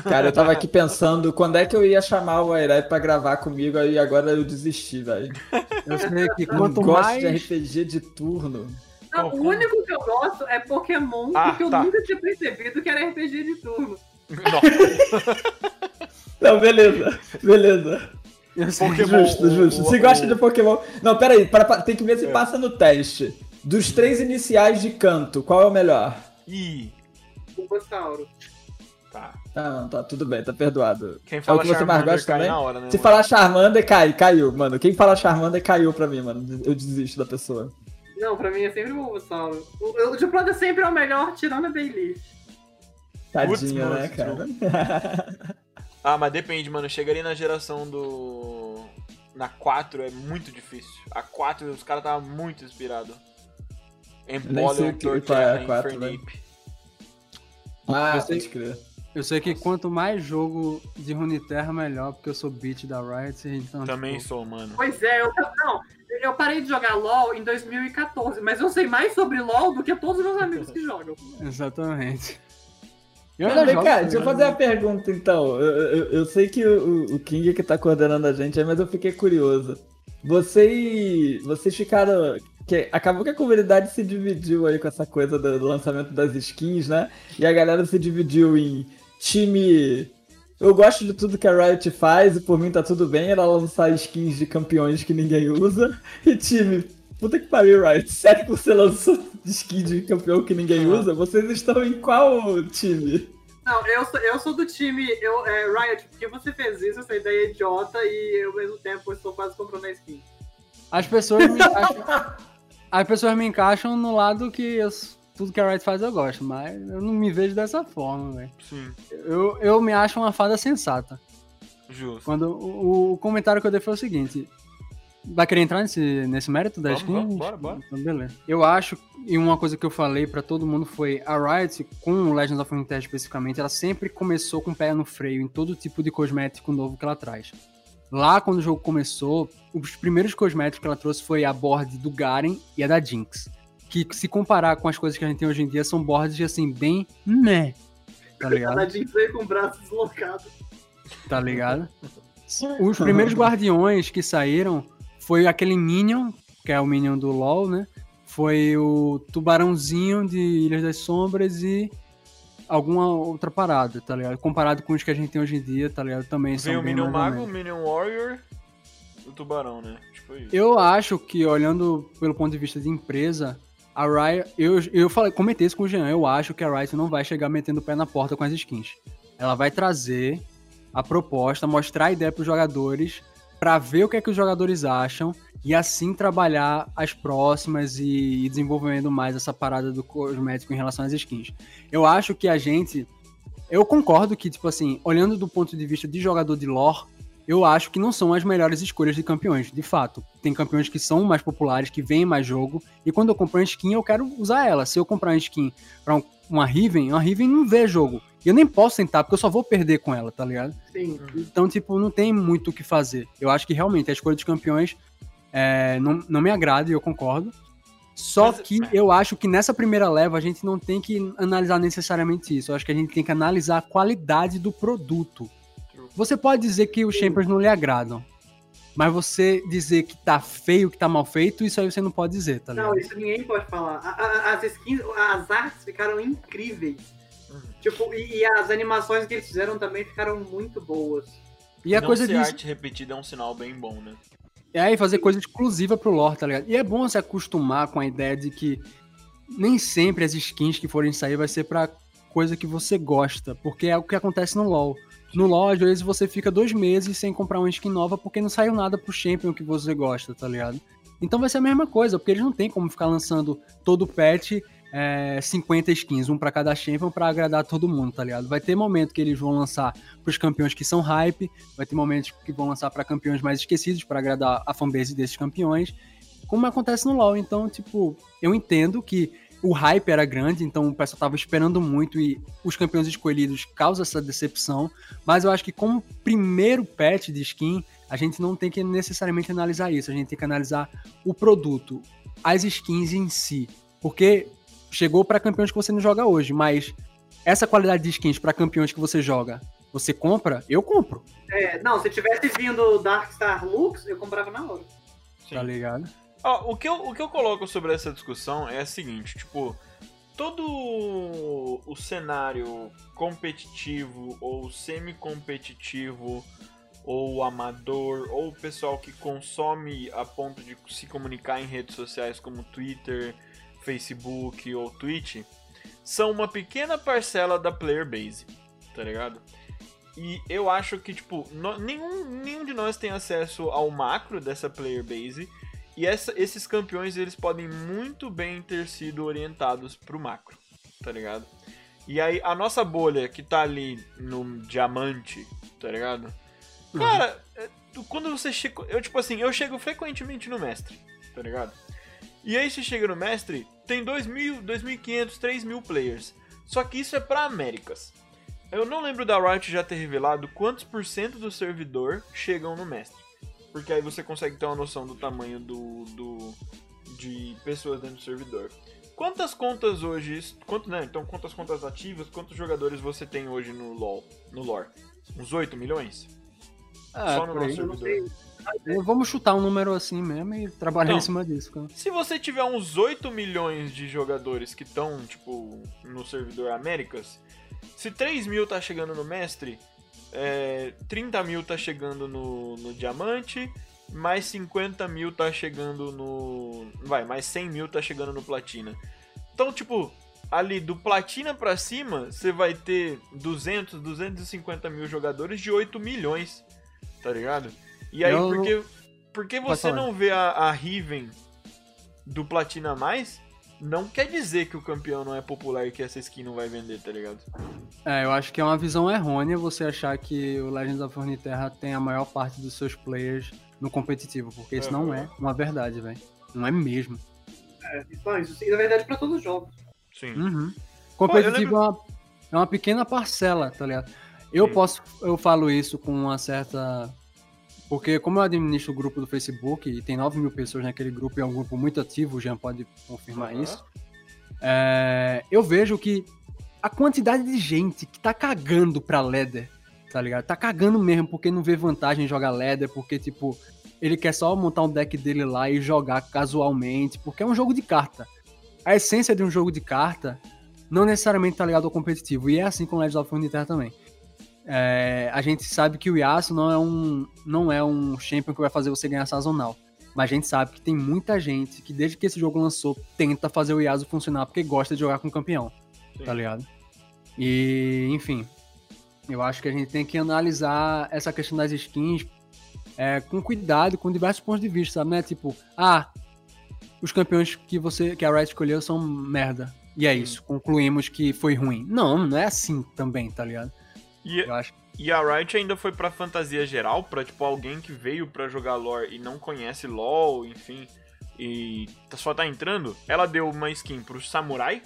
Cara, eu tava aqui pensando quando é que eu ia chamar o Aireb pra gravar comigo, aí agora eu desisti, velho. Eu sei que Eu não quanto gosto mais. de RPG de turno. Não, o único que eu gosto é Pokémon, Ah, porque eu tá. nunca tinha percebido que era RPG de turno. Nossa, Não, beleza, beleza. Pokémon, justo, o- justo. o- Se o- gosta de Pokémon. Não, peraí, para, para- tem que ver se É. passa no teste. Dos três iniciais de canto, qual é o melhor? Ih, O Bossauro. tá. Ah, não, tá, tudo bem, tá perdoado. Quem É o fala que você mais Charmander gosta cai também? na hora, né? Se mano? falar Charmander, cai, caiu, mano. Quem fala Charmander caiu pra mim, mano. Eu desisto da pessoa. Não, pra mim é sempre o Bulbasauro. O, o planta sempre é o melhor, tirando a Bayleaf. Tadinha, Putz, né, cara? Ah, mas depende, mano. Chegaria na geração do. Na 4 é muito difícil. A 4 os caras estavam muito inspirados. Que- é a Torterra, quatro, Infernape. ah, Eu sei- crer. Eu sei que quanto mais jogo de Runeterra, melhor, porque eu sou beat da Riot, então. Também tipo, sou, mano. Pois é, eu, não, eu parei de jogar LOL em 2014, mas eu sei mais sobre LOL do que todos os meus amigos que jogam. Exatamente. Eu Não, vem jogo cá, deixa eu né? fazer uma pergunta então. Eu, eu- eu sei que o, o King é que tá coordenando a gente aí, mas eu fiquei curioso. Vocês, vocês ficaram. Que acabou que a comunidade se dividiu aí com essa coisa do, do lançamento das skins, né? E a galera se dividiu em time. Eu gosto de tudo que a Riot faz e por mim tá tudo bem ela lançar skins de campeões que ninguém usa. E time. Puta que pariu, Riot. Sério que você lançou skin de campeão que ninguém usa? Vocês estão em qual time? Não, eu sou, eu sou do time eu, é, Riot, porque você fez isso, essa ideia é idiota e ao mesmo tempo eu estou quase comprando a skin. As pessoas me encaixam. As pessoas me encaixam no lado que eu- tudo que a Riot faz eu gosto, mas eu não me vejo dessa forma, velho. Sim, Eu, eu me acho uma fada sensata. justo. Quando o, o comentário que eu dei foi o seguinte: vai querer entrar nesse, nesse mérito da Vamos, skin? vamos, bora, bora. Então, beleza. Eu acho, e uma coisa que eu falei pra todo mundo foi: a Riot, com o Legends of Runeterra especificamente, ela sempre começou com o pé no freio em todo tipo de cosmético novo que ela traz. Lá, quando o jogo começou, os primeiros cosméticos que ela trouxe foi a board do Garen e a da Jinx. Que, se comparar com as coisas que a gente tem hoje em dia, são boards, assim, bem meh. Tá ligado? A Jinx veio com o braço deslocado. tá ligado? Os primeiros guardiões que saíram foi aquele Minion, que é o Minion do LoL, né? Foi o Tubarãozinho de Ilhas das Sombras e alguma outra parada, tá ligado? Comparado com os que a gente tem hoje em dia, tá ligado? Também Vem são o Minion Mago, o. Minion Warrior, o Tubarão, né? Tipo isso. Eu acho que, olhando pelo ponto de vista de empresa, a Riot. Eu, eu falei, comentei isso com o Jean. Eu acho que a Riot não vai chegar metendo o pé na porta com as skins. Ela vai trazer a proposta, mostrar a ideia pros jogadores, pra ver o que é que os jogadores acham e assim trabalhar as próximas e, e desenvolvendo mais essa parada do cosmético em relação às skins. Eu acho que a gente. Eu concordo que, tipo assim, olhando do ponto de vista de jogador de lore, eu acho que não são as melhores escolhas de campeões, de fato. Tem campeões que são mais populares, que vêm mais jogo, e quando eu compro uma skin, eu quero usar ela. Se eu comprar uma skin pra um- uma Riven, uma Riven não vê jogo. E eu nem posso tentar, porque eu só vou perder com ela, tá ligado? Sim. Então, tipo, não tem muito o que fazer. Eu acho que realmente a escolha dos campeões é, não, não me agrada e eu concordo. Só Mas- que eu acho que nessa primeira leva a gente não tem que analisar necessariamente isso. Eu acho que a gente tem que analisar a qualidade do produto. Você pode dizer que os Champions não lhe agradam. Mas você dizer que tá feio, que tá mal feito, isso aí você não pode dizer, tá ligado? Não, isso ninguém pode falar. As skins, as artes ficaram incríveis. Uhum. Tipo, e, e as animações que eles fizeram também ficaram muito boas. E a Não coisa ser disso. arte repetida é um sinal bem bom, né? É aí fazer coisa exclusiva pro lore, tá ligado? E é bom se acostumar com a ideia de que nem sempre as skins que forem sair vai ser pra coisa que você gosta, porque é o que acontece no LoL. No LoL, às vezes, você fica dois meses sem comprar uma skin nova porque não saiu nada pro Champion que você gosta, tá ligado? Então vai ser a mesma coisa, porque eles não tem como ficar lançando todo patch é, 50 skins, um pra cada Champion pra agradar todo mundo, tá ligado? Vai ter momento que eles vão lançar pros campeões que são hype, vai ter momentos que vão lançar pra campeões mais esquecidos pra agradar a fanbase desses campeões, como acontece no LoL. Então, tipo, eu entendo que o hype era grande, então o pessoal tava esperando muito e os campeões escolhidos causam essa decepção, mas eu acho que como primeiro patch de skin, a gente não tem que necessariamente analisar isso, a gente tem que analisar o produto, as skins em si, porque chegou pra campeões que você não joga hoje, mas essa qualidade de skins pra campeões que você joga, você compra? Eu compro, É, não, se tivesse vindo Darkstar Lux, eu comprava na hora. tá ligado? Ó, o, que eu, o que eu coloco sobre essa discussão é o seguinte, tipo, todo o cenário competitivo ou semi-competitivo ou amador ou o pessoal que consome a ponto de se comunicar em redes sociais como Twitter, Facebook ou Twitch são uma pequena parcela da player base, tá ligado? E eu acho que, tipo, no- nenhum, nenhum de nós tem acesso ao macro dessa player base. E essa- esses campeões, eles podem muito bem ter sido orientados pro macro, tá ligado? E aí, a nossa bolha que tá ali no diamante, tá ligado? Cara, é, tu- quando você chega. Eu, tipo assim, eu chego frequentemente no mestre, tá ligado? E aí, você chega no mestre, tem 2.000, 2.500, 3.000 players. Só que isso é pra Américas. Eu não lembro da Riot já ter revelado quantos por cento do servidor chegam no mestre. Porque aí você consegue ter uma noção do tamanho do, do de pessoas dentro do servidor. Quantas contas hoje, quanto, né, então quantas contas ativas, quantos jogadores você tem hoje no LoL, no lore? Uns 8 milhões? Ah, Só no nosso servidor. Vamos chutar um número assim mesmo e trabalhar Não. em cima disso, cara. Se você tiver uns 8 milhões de jogadores que estão, tipo, no servidor Américas, se 3 mil tá chegando no mestre, é, 30 mil tá chegando no, no diamante, mais 50 mil tá chegando no. Vai, mais 100 mil tá chegando no platina. Então, tipo, ali do platina pra cima, você vai ter 200, 250 mil jogadores de 8 milhões, tá ligado? E aí, Eu- porque, porque você não vê a, a Riven do Platina mais, não quer dizer que o campeão não é popular e que essa skin não vai vender, tá ligado? É, eu acho que é uma visão errônea você achar que o Legends of Runeterra tem a maior parte dos seus players no competitivo, porque isso não é uma verdade, velho. Não é mesmo. É, Não, isso sim, na verdade, pra todos os jogos. Sim. Uhum. Competitivo é, uma, é uma pequena parcela, tá ligado? Eu Sim. posso, eu falo isso com uma certa. Porque como eu administro o grupo do Facebook e tem 9 mil pessoas naquele grupo e é um grupo muito ativo, o Jean pode confirmar Aham. isso. é, eu vejo que a quantidade de gente que tá cagando pra Leather, tá ligado? Tá cagando mesmo porque não vê vantagem em jogar Leather, porque, tipo, ele quer só montar um deck dele lá e jogar casualmente, porque é um jogo de carta. A essência de um jogo de carta não necessariamente tá ligado ao competitivo, e é assim com Legends of Runeterra também. É, a gente sabe que o Yasuo não é um não é um champion que vai fazer você ganhar sazonal. Mas a gente sabe que tem muita gente que desde que esse jogo lançou tenta fazer o Yasuo funcionar porque gosta de jogar com o campeão, Sim. tá ligado? E, enfim, eu acho que a gente tem que analisar essa questão das skins é, com cuidado, com diversos pontos de vista, sabe? Né? Tipo, ah, os campeões que você que a Riot escolheu são merda. E é isso, concluímos que foi ruim. Não, não é assim também, tá ligado? E, eu acho. e a Riot ainda foi pra fantasia geral, pra tipo alguém que veio pra jogar lore e não conhece LoL, enfim, e tá, só tá entrando. Ela deu uma skin pro samurai,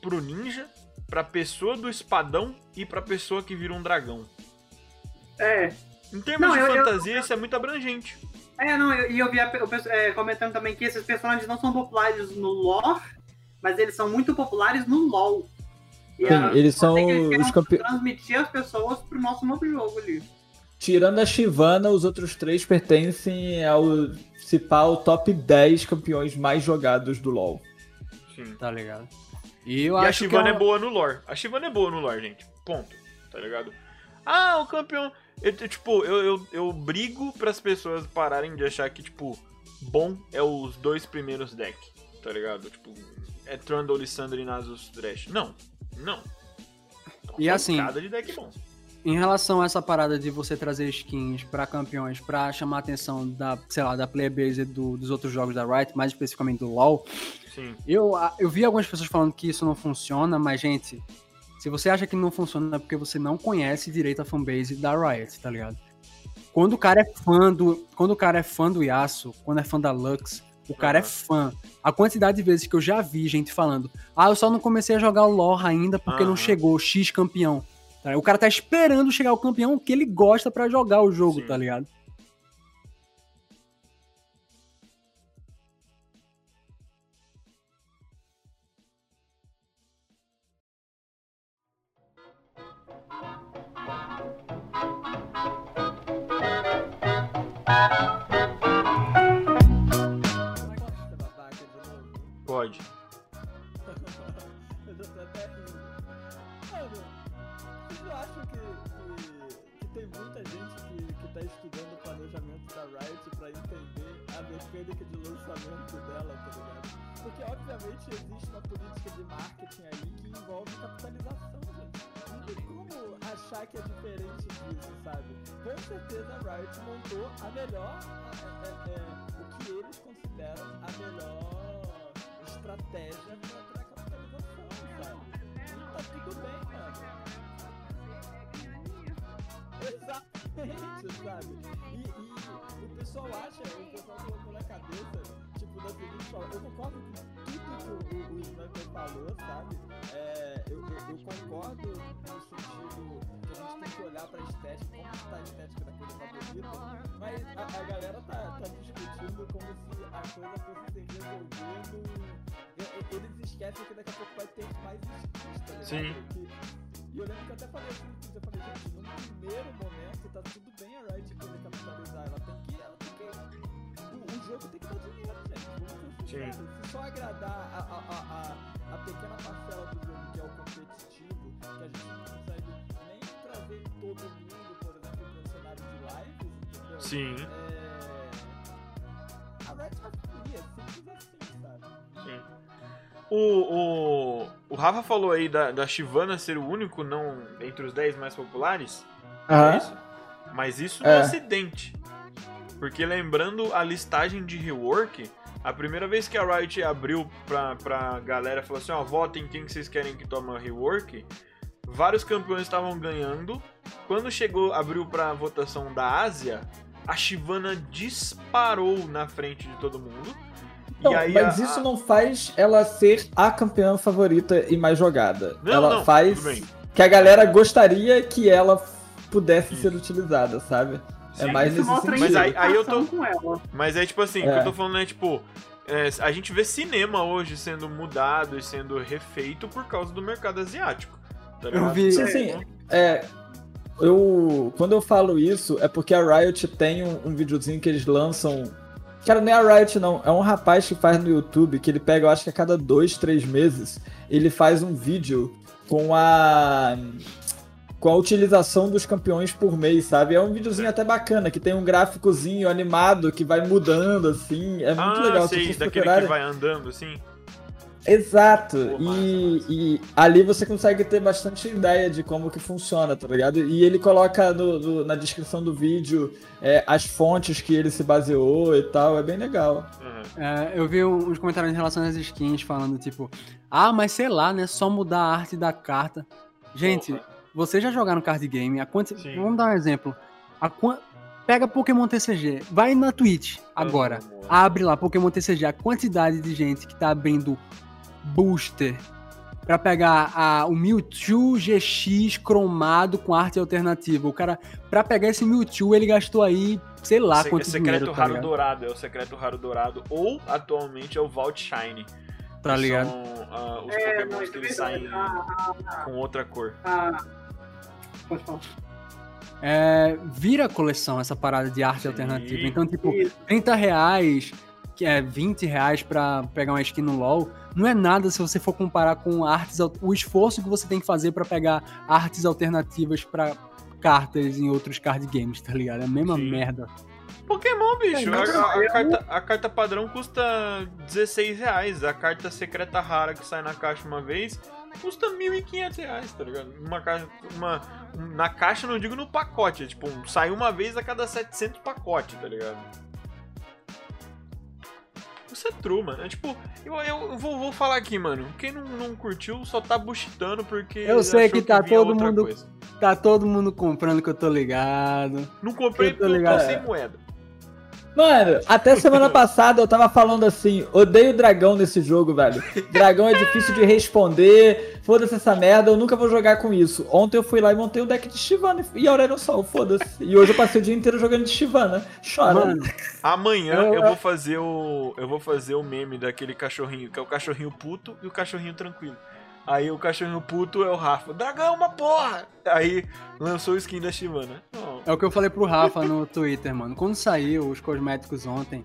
pro ninja, pra pessoa do espadão e pra pessoa que vira um dragão. É, em termos não, de eu, fantasia, eu, isso é muito abrangente. É, não, e eu, eu vi a, o, é, comentando também que esses personagens não são populares no lore, mas eles são muito populares no LoL. E Sim, a, eles são eles os campeões. transmitir as pessoas pro nosso novo jogo ali. Tirando a Shivana, os outros três pertencem ao principal top 10 campeões mais jogados do LoL. Sim. Tá ligado? E, eu e acho a Shivana é, uma... é boa no lore. A Shivana é boa no lore, gente. Ponto. Tá ligado? Ah, o campeão. Eu, tipo, eu, eu, eu brigo para as pessoas pararem de achar que, tipo, bom é os dois primeiros decks, tá ligado? Tipo, é Trundle, Lissandra e Nasus Thresh. Não, não. E assim, de deck bom. em relação a essa parada de você trazer skins para campeões para chamar a atenção da, sei lá, da playerbase do, dos outros jogos da Riot, mais especificamente do LoL, Sim. Eu, eu vi algumas pessoas falando que isso não funciona, mas, gente, se você acha que não funciona é porque você não conhece direito a fanbase da Riot, tá ligado? Quando o cara é fã do, quando o cara é fã do Yasuo, quando é fã da Lux, o cara uhum. é fã. A quantidade de vezes que eu já vi gente falando: "Ah, eu só não comecei a jogar o lore ainda porque uhum. não chegou X campeão". Tá? O cara tá esperando chegar o campeão que ele gosta para jogar o jogo, Sim. tá ligado? Pode. eu tô até rindo. Mano, vocês acham que, que, que, tem muita gente que, que tá estudando o planejamento da Riot pra entender a mecânica de lançamento dela, tá ligado? Porque obviamente existe uma política de marketing aí que envolve capitalização, gente. Tem como achar que é diferente disso, sabe? Com certeza a Riot montou a melhor, é, é, é, o que eles consideram a melhor estratégia pra, pra capitalização, sabe? E tá tudo bem, mano. Exatamente, sabe? E, e, o pessoal acha, o pessoal colocou na cabeça, da eu concordo com tudo que o, o, Sniper falou, sabe? É, eu, eu, eu, concordo no sentido que a gente tem que olhar pra estética, como tá a estética da coisa favorita, mas a, a galera tá, tá discutindo como se a coisa fosse ser resolvida eles esquecem que daqui a pouco vai ter mais tá ligado? Sim. e eu lembro que eu até falei assim, eu falei, gente, no primeiro momento tá tudo bem a Riot querer capitalizar, ela tem que, ela tem que, o, o jogo tem que dar dinheiro, gente, Sim. Se só agradar a, a, a, a, pequena parcela do jogo que é o competitivo, que a gente não consegue nem trazer todo mundo, por exemplo, para o cenário de lives, entendeu? Sim. É... A Riot vai fluir, é simples assim, sabe? Sim. O, o, o Rafa falou aí da, da Shivana ser o único não entre os 10 mais populares. Uhum. É isso? Mas isso é. no acidente. Porque lembrando a listagem de rework, a primeira vez que a Riot abriu pra, pra galera, falou assim, ó, votem quem que vocês querem que tome rework, vários campeões estavam ganhando. Quando chegou, abriu pra votação da Ásia, a Shivana disparou na frente de todo mundo. Não, mas a, isso não faz ela ser a campeã favorita e mais jogada. Não, ela não, faz que a galera gostaria que ela pudesse isso. ser utilizada, sabe? É Sim, é mais nesse sentido. Mas aí, aí eu tô. Mas aí, tipo assim, é. o que eu é. tô falando é, tipo. É, a gente vê cinema hoje sendo mudado e sendo refeito por causa do mercado asiático. Tá eu vi. Sim, sim. É, eu, quando eu falo isso, é porque a Riot tem um, um videozinho que eles lançam. Cara, não é a Riot, não. É um rapaz que faz no YouTube que ele pega, eu acho que a cada dois, três meses, ele faz um vídeo com a. Com a utilização dos campeões por mês, sabe? É um videozinho até bacana, que tem um gráficozinho animado que vai mudando, assim. É muito ah, legal. sei, daquele procurarem... que vai andando, assim. Exato. Pô, e, e, ali você consegue ter bastante ideia de como que funciona, tá ligado? E ele coloca no, no, na descrição do vídeo é, as fontes que ele se baseou e tal. É bem legal. Uhum. É, eu vi uns comentários em relação às skins falando, tipo, ah, mas sei lá, né? Só mudar a arte da carta. Gente, Opa. Vocês já jogaram card game? A quanti... Vamos dar um exemplo. A qu... Pega Pokémon TCG, vai na Twitch agora, abre lá Pokémon TCG, a quantidade de gente que tá abrindo booster para pegar a, o Mewtwo GX cromado com arte alternativa. O cara, para pegar esse Mewtwo, ele gastou aí, sei lá Se, quanto secreto dinheiro. Secreto tá Raro Dourado, é o Secreto Raro Dourado. Ou, atualmente, é o Vault Shine. Tá ligado? São uh, os é, Pokémon que eles saem ah, ah, ah, com outra cor. Ah, pode falar. É, vira coleção essa parada de arte Sim. alternativa. Então, tipo, 30 reais, que é 20 reais pra pegar uma skin no LoL não é nada se você for comparar com artes, o esforço que você tem que fazer para pegar artes alternativas para cartas em outros card games, tá ligado? É a mesma Sim. merda. Pokémon, bicho. É, a, a, a, carta, a, carta, padrão custa 16 reais. A carta secreta rara que sai na caixa uma vez custa 1.500 reais, tá ligado? Uma caixa, uma, na caixa não digo no pacote, é tipo, sai uma vez a cada 700 pacotes, tá ligado? Isso é true, mano. É, tipo, eu, eu vou, vou, falar aqui, mano. Quem não, não curtiu só tá buchitando porque. Eu sei que tá que todo mundo. Coisa. Tá todo mundo comprando que eu tô ligado. Não comprei porque eu tô sem moeda. Mano, até semana passada eu tava falando assim, odeio dragão nesse jogo, velho. Dragão é difícil de responder, foda-se essa merda, eu nunca vou jogar com isso. Ontem eu fui lá e montei o um deck de Shivana e Aurelion Sol, foda-se. E hoje eu passei o dia inteiro jogando de Shivana. Chora. Mano, amanhã eu, eu vou fazer o. Eu vou fazer o meme daquele cachorrinho, que é o cachorrinho puto e o cachorrinho tranquilo. Aí o cachorrinho puto é o Rafa. Dragão, uma porra! Aí lançou o skin da Shivana. Oh. É o que eu falei pro Rafa no Twitter, mano. Quando saiu os cosméticos ontem,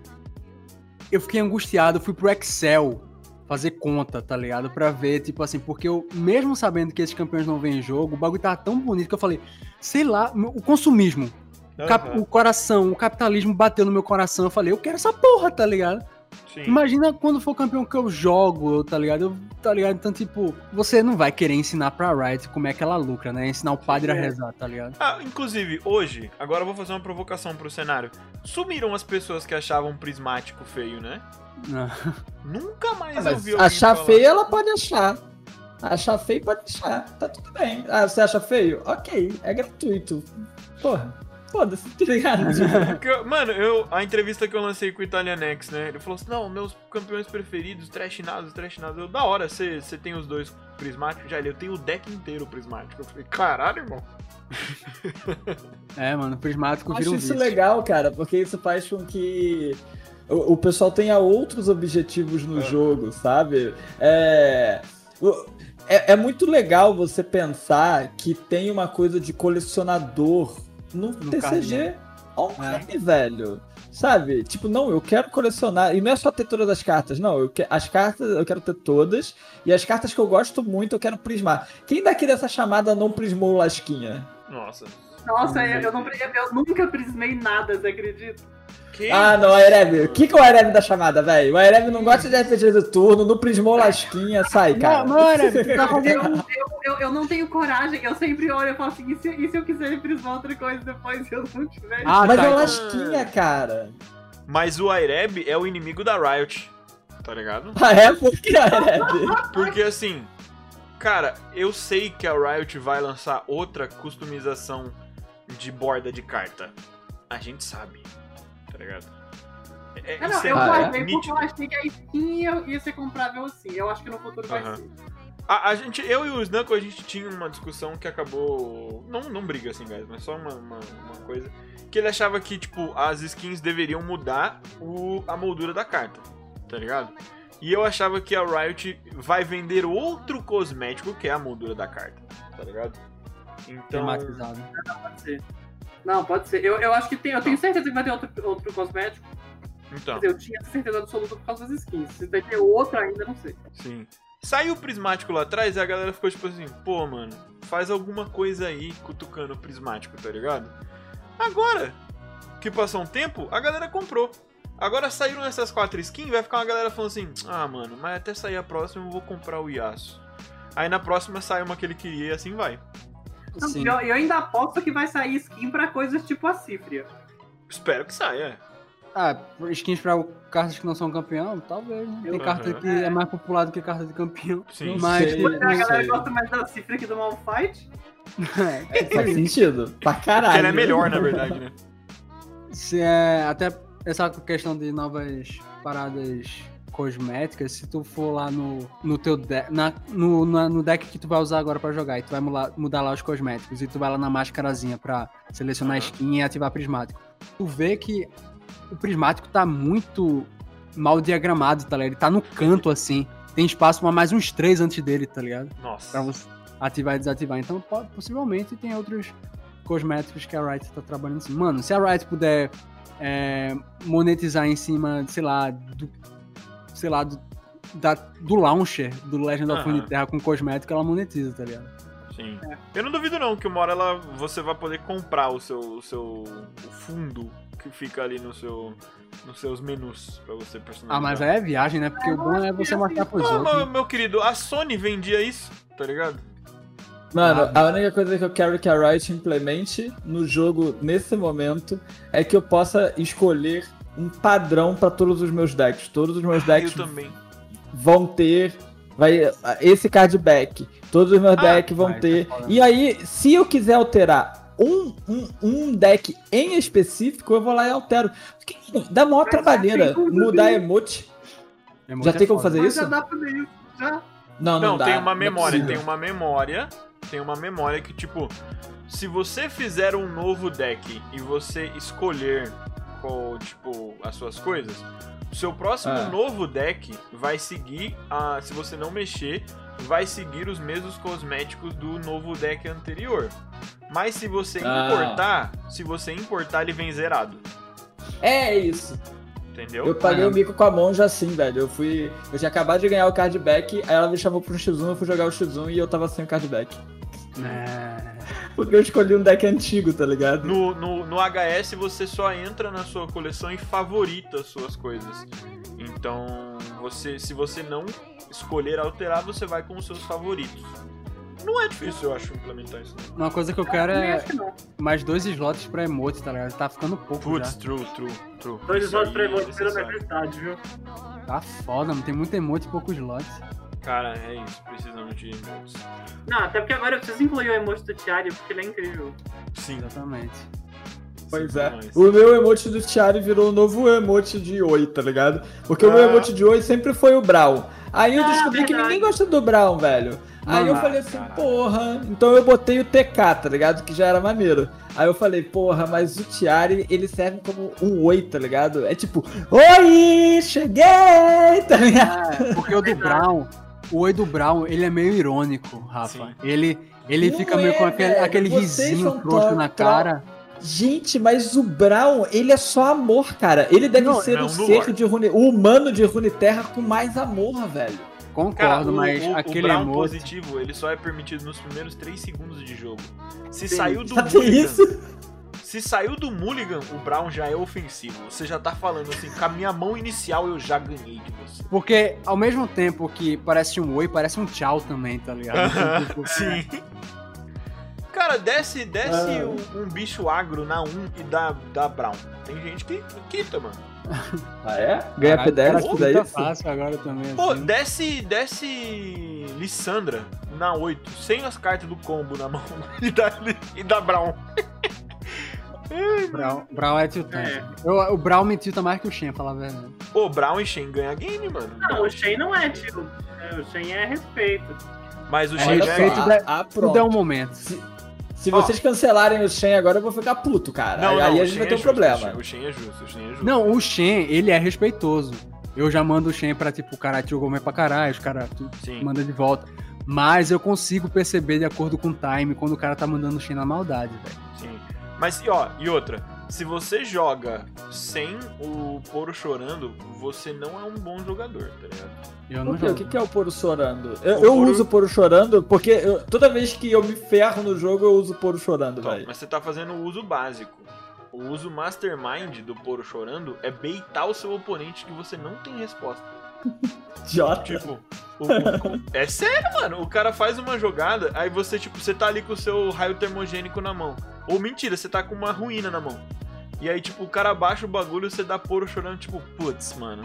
eu fiquei angustiado, fui pro Excel fazer conta, tá ligado? Pra ver, tipo assim, porque eu, mesmo sabendo que esses campeões não vêm em jogo, o bagulho tava tão bonito que eu falei, sei lá, o consumismo, uhum. o coração, o capitalismo bateu no meu coração, eu falei, eu quero essa porra, tá ligado? Sim. Imagina quando for campeão que eu jogo, tá ligado? Eu, tá ligado? Então, tipo, você não vai querer ensinar pra Riot como é que ela lucra, né? Ensinar o padre Sim. a rezar, tá ligado? Ah, inclusive, hoje, agora eu vou fazer uma provocação pro cenário. Sumiram as pessoas que achavam prismático feio, né? Não. Nunca mais ah, eu vi Achar falar. feio, ela pode achar. Achar feio, pode achar. Tá tudo bem. Ah, você acha feio? Ok, é gratuito. Porra foda-se, tá ligado? Mano, eu, a entrevista que eu lancei com o Italianex, né? Ele falou assim: não, meus campeões preferidos, trashinados, trashinados. Eu, da hora, você tem os dois prismáticos? Já, ele, eu tenho o deck inteiro prismático. Eu falei, caralho, irmão. é, mano, prismático vira um Acho isso legal, cara, porque isso faz com que o, o pessoal tenha outros objetivos no é. jogo, sabe? É. É, é, muito legal você pensar que tem uma coisa de colecionador no, no TCG online, é. velho. Sabe? Tipo, não, eu quero colecionar. E não é só ter todas as cartas, não. Eu que... As cartas eu quero ter todas. E as cartas que eu gosto muito eu quero prismar. Quem daqui dessa chamada não prismou Lasquinha? Nossa. Nossa, eu, eu, não, eu nunca prismei nada, você acredita? Que? Ah, não, Aereb. O que, que é o Aereb da chamada, velho? O Aereb não gosta de RPG do turno, não prismou lasquinha, sai, cara. Não, Aereb, tá eu, eu, eu, não tenho coragem, eu sempre olho e falo assim, e se, e se eu quiser prismar outra coisa depois eu não tiver? Ah, mas tá, é então... lasquinha, cara. Mas o Aereb é o inimigo da Riot, tá ligado? Ah, é? Por que Aereb? Porque assim, cara, eu sei que a Riot vai lançar outra customização de borda de carta. A gente sabe tá ligado? É, é, não, eu é guardei é? porque eu achei que a skin ia, ia ser comprável assim. Eu acho que no futuro vai ser. A, a, gente, eu e o Snunko, a gente tinha uma discussão que acabou. Não, não briga assim, guys, mas só uma, uma, uma, coisa. Que ele achava que, tipo, as skins deveriam mudar o, a moldura da carta, tá ligado? E eu achava que a Riot vai vender outro cosmético que é a moldura da carta, tá ligado? Então, Tematizado. Pode ser. Não, pode ser. Eu, eu acho que tem. Eu tenho certeza que vai ter outro, outro cosmético. então, dizer, eu tinha certeza absoluta por causa das skins. Se vai ter outro ainda, não sei. sim. Saiu o prismático lá atrás e a galera ficou tipo assim, pô, mano, faz alguma coisa aí cutucando o prismático, tá ligado? Agora, que passou um tempo, a galera comprou. Agora saíram essas quatro skins, vai ficar uma galera falando assim, ah, mano, mas até sair a próxima eu vou comprar o Yasuo. Aí na próxima sai uma que ele queria e assim vai. Não, Sim. eu, eu ainda aposto que vai sair skin pra coisas tipo a Cifria. Espero que saia. Ah, skins pra cartas que não são campeão, talvez, né? Tem Eu- carta que é mais popular do que carta de campeão. Sim. Mas sei. Mas a galera sei. gosta mais da Cifria que do Malfight. Faz sentido. Pra caralho. Porque ela é melhor, na verdade, né? se é até essa questão de novas paradas cosméticas, se tu for lá no, no teu deck, na, no, na- no deck que tu vai usar agora pra jogar, e tu vai mudar, mudar lá os cosméticos, e tu vai lá na máscarazinha pra selecionar Aham. skin e ativar prismático. Tu vê que o prismático tá muito mal diagramado, tá ligado? Ele tá no canto assim. Tem espaço pra mais uns três antes dele, tá ligado? Pra Nossa. você ativar e desativar. Então, po- possivelmente tem outros cosméticos que a Riot tá trabalhando assim. Mano, se a Riot puder é, monetizar em cima, sei lá, do. Sei lá, do, da- do launcher do Legend of. Runeterra com cosmético, ela monetiza, tá ligado? Sim. É. Eu não duvido não que uma hora ela, você vai poder comprar o seu, o seu o fundo que fica ali no seu, nos seus menus pra você personalizar. Ah, mas aí é viagem, né? Porque o bom é você mostrar pros Ah, outros. meu, meu querido, a Sony vendia isso, tá ligado? Mano, a única coisa que eu quero que a Riot implemente no jogo nesse momento é que eu possa escolher um padrão pra todos os meus decks. Todos os meus Ah, decks também. vão ter vai esse card back. Todos os meus Ah, decks vão vai, ter. tá. E aí, se eu quiser alterar um, um, um deck em específico, eu vou lá e altero. Porque dá maior já trabalheira mudar emote. Emote Já é tem como foda. fazer Mas isso? já dá pra isso. Já. Não, não, Não, dá. tem uma não é memória, possível. tem uma memória, tem uma memória que tipo, se você fizer um novo deck e você escolher tipo, as suas coisas, o seu próximo Ah. novo deck vai seguir a, se você não mexer, vai seguir os mesmos cosméticos do novo deck anterior. Mas se você Ah. importar, se você importar, ele vem zerado, É isso. entendeu? Eu paguei Ah. o mico com a monja assim, velho. Eu fui. Eu tinha acabado de ganhar o card back, aí ela me chamou pro X1, eu fui jogar o X1 e eu tava sem o card back. É. Porque eu escolhi um deck antigo, tá ligado? No, no, no HS você só entra na sua coleção e favorita as suas coisas. Então, você, se você não escolher alterar, você vai com os seus favoritos. Não é difícil, eu acho, implementar isso. Não. Uma coisa que eu quero é que não. mais dois slots pra emote, tá ligado? Tá ficando pouco Putz, já. true, true, true. Dois Isso slots pra é emote pela necessário. necessidade, viu? Tá foda, mano. Tem muito emote e poucos slots. Cara, é isso, precisamos de emotes. Não, até porque agora eu preciso incluir o emote do Tiari, porque ele é incrível. Sim, Exatamente. Pois é. O meu emote do Tiari virou o novo emote de Oi, tá ligado? Porque o meu Ah. emote de Oi sempre foi o Brown. Aí eu Ah, descobri que ninguém gosta do Brown, velho. Aí eu falei assim, caralho. porra. Então eu botei o TK, tá ligado? Que já era maneiro. Aí eu falei, porra, mas o Tiari, ele serve como um Oi, tá ligado? É tipo, Oi, cheguei, tá ligado? É, porque o do Brown, o oi do Brown, ele é meio irônico, Rafa. Sim. Ele, ele Não fica meio com é, aquele, aquele risinho frouxo na cara. Gente, mas o Brown, ele é só amor, cara. Ele deve Não, ser não, o ser lore. de Rune... o humano de Runeterra com mais amor, velho. Concordo, Cara, o, mas o, o aquele Brown emote. positivo, ele só é permitido nos primeiros 3 segundos de jogo. Se Sim. saiu do Sabe Mulligan, isso? Se saiu do Mulligan, o Brown já é ofensivo. Você já tá falando assim, com a minha mão inicial eu já ganhei de você. Porque ao mesmo tempo que parece um oi, parece um tchau também, tá ligado? Então, tipo, Sim. Cara, desce, desce Ah. um, um bicho agro na 1 e dá, dá Brown. Tem gente que quita, mano. Ah, é? Ganha caralho, P10, cara, tudo tá fácil agora também. Pô, assim. desce, desce Lissandra na 8, sem as cartas do combo na mão e dá, e dá Brown. Brown, Brown é tiltante. É. Eu- O Brown me tilta mais que o Shen, falar a verdade. Pô, Brown e Shen ganha game, mano. Não, o Shen não é tio. É, O Shen é respeito. Mas o É, Shen respeito ganha. da- Ah, ah, Tudo é um momento. Se vocês cancelarem o Shen agora, eu vou ficar puto, cara. Não, aí não, aí o a gente Shen vai é ter um justo, problema. O Shen é justo, o Shen é justo. Não, o Shen, ele é respeitoso. Eu já mando o Shen pra, tipo, o cara jogou meio pra caralho, os caras manda de volta. Mas eu consigo perceber de acordo com o time quando o cara tá mandando Shen na maldade, velho. Mas, e ó, e outra, se você joga sem o Poro chorando, você não é um bom jogador, tá ligado? Eu não O que, o jogo. que que é o Poro chorando? Eu, O eu Poro- uso o Poro chorando porque eu- toda vez que eu me ferro no jogo, eu uso o Poro chorando, Então, velho. mas você tá fazendo o uso básico. O uso mastermind do Poro chorando é baitar o seu oponente que você não tem resposta. Idiota. Tipo, o- o- é sério, mano. O cara faz uma jogada, aí você, tipo, você tá ali com o seu raio termogênico na mão. Ou mentira, você tá com uma ruína na mão. E aí, tipo, o cara abaixa o bagulho, você dá poro chorando, tipo, putz, mano.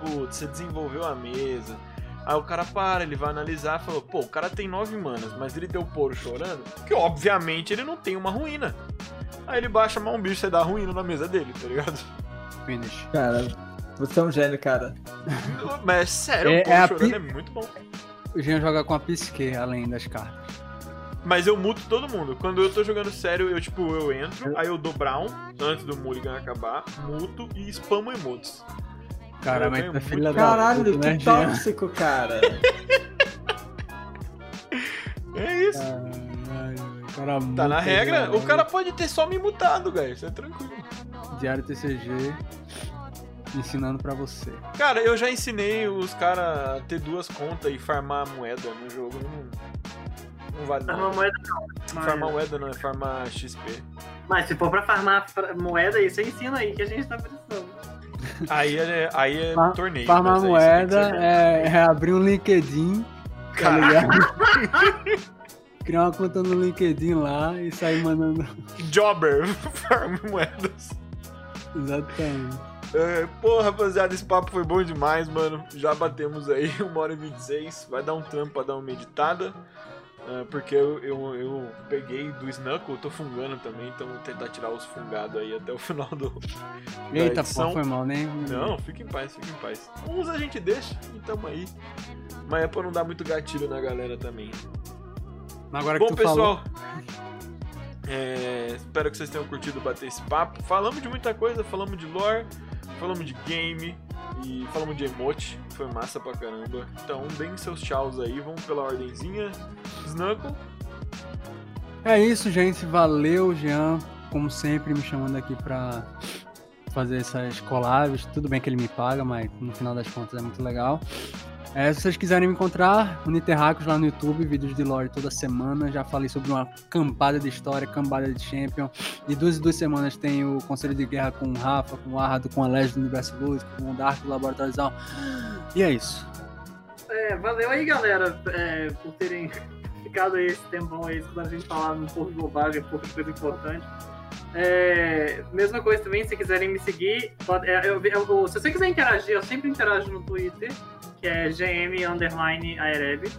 Putz, você desenvolveu a mesa. Aí o cara para, ele vai analisar e falou, pô, o cara tem nove manas, mas ele deu poro chorando, que obviamente ele não tem uma ruína. Aí ele baixa mais um bicho, você dá a ruína na mesa dele, tá ligado? Finish. Cara, você é um gênio, cara. Mas é sério, É- o poro é a chorando pi- é muito bom. O Jean joga com a psique, além das cartas. Mas eu muto todo mundo. Quando eu tô jogando sério, eu tipo, eu entro, aí eu dou Brown, antes do Mulligan acabar, muto e spamo emotes. Cara, mas muito- filha da Caralho, né, que Jean? tóxico, cara. É isso. Caralho, o cara Tá na regra. velho. O cara pode ter só me mutado, velho. Isso é tranquilo. Diário TCG ensinando pra você. Cara, eu já ensinei os caras a ter duas contas e farmar moeda no jogo. Não, não vale Farmar nada. moeda não. Mas, Farmar moeda não, é farmar XP. mas se for pra farmar moeda, aí você ensina aí que a gente tá precisando. Aí é, aí é Fa- torneio. Farmar moeda é, é abrir um LinkedIn, tá? Criar uma conta no LinkedIn lá e sair mandando. Jobber, farm moedas. Exatamente. É, pô, rapaziada, esse papo foi bom demais, mano. Já batemos aí, 1 hora e 26. Vai dar um trampo pra dar uma meditada. É, porque eu, eu, eu peguei do Snuckle, tô fungando também, então vou tentar tirar os fungados aí até o final do. Eita, edição. pô, foi mal, nem. Não, fica em paz, fica em paz. Uns a gente deixa e tamo aí. Mas é pra não dar muito gatilho na galera também. Agora que Bom, pessoal. falou. é, espero que vocês tenham curtido bater esse papo. Falamos de muita coisa, falamos de lore, falamos de game e falamos de emote. Foi massa pra caramba. Então deem seus tchauz aí, vamos pela ordenzinha. Snuggle, É isso, gente. Valeu, Jean. Como sempre, me chamando aqui pra fazer essas collabs. Tudo bem que ele me paga, mas no final das contas é muito legal. É, se vocês quiserem me encontrar, Uniterracos lá no YouTube, vídeos de lore toda semana. Já falei sobre uma cambada de história, cambada de champion. De duas em duas semanas tem o Conselho de Guerra com o Rafa, com o Ardo, com a Legend do Universo Lúdico, com o Dark do Laboratóriozão. E é isso. É, valeu aí, galera, é, por terem ficado aí esse tempão aí escutando a gente falar um pouco de bobagem, um pouco de coisa importante. É, mesma coisa também, se quiserem me seguir, pode- é, eu- eu- se você quiser interagir, eu sempre interajo no Twitter, que é gm underline aereb.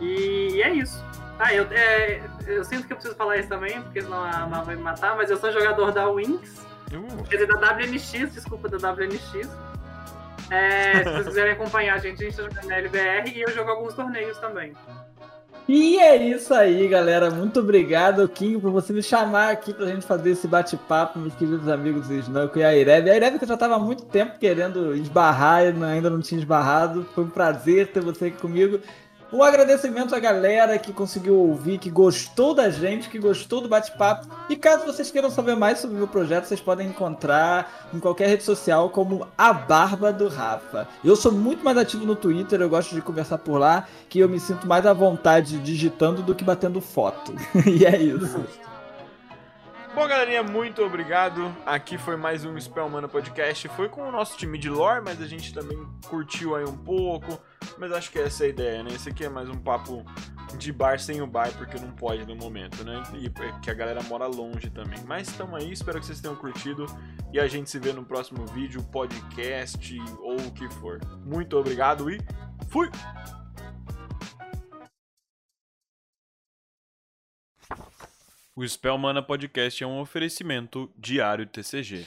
E, e é isso. Ah, eu, é, eu sinto que eu preciso falar isso também, porque senão a Mar vai me matar, mas eu sou jogador da Winx, uh, Quer dizer, da WNX, desculpa, da WNX. É, se vocês quiserem acompanhar a gente, a gente tá jogando na LBR e eu jogo alguns torneios também. E é isso aí, galera. Muito obrigado, Kim, por você me chamar aqui pra gente fazer esse bate-papo, meus queridos amigos Snanko e a Ireb. A Ireb que eu já tava há muito tempo querendo esbarrar e ainda não tinha esbarrado. Foi um prazer ter você aqui comigo. Um agradecimento à galera que conseguiu ouvir, que gostou da gente, que gostou do bate-papo. E caso vocês queiram saber mais sobre o meu projeto, vocês podem encontrar em qualquer rede social como a Barba do Rafa. Eu sou muito mais ativo no Twitter, eu gosto de conversar por lá, que eu me sinto mais à vontade digitando do que batendo foto. e é isso. Bom, galerinha, muito obrigado. Aqui foi mais um Spellmana Podcast. Foi com o nosso time de lore, mas a gente também curtiu aí um pouco. Mas acho que essa é a ideia, né? Esse aqui é mais um papo de bar sem o bar, porque não pode no momento, né? E é que a galera mora longe também. Mas estamos aí, espero que vocês tenham curtido. E a gente se vê no próximo vídeo, podcast ou o que for. Muito obrigado e fui! O Spellmana Podcast é um oferecimento diário TCG.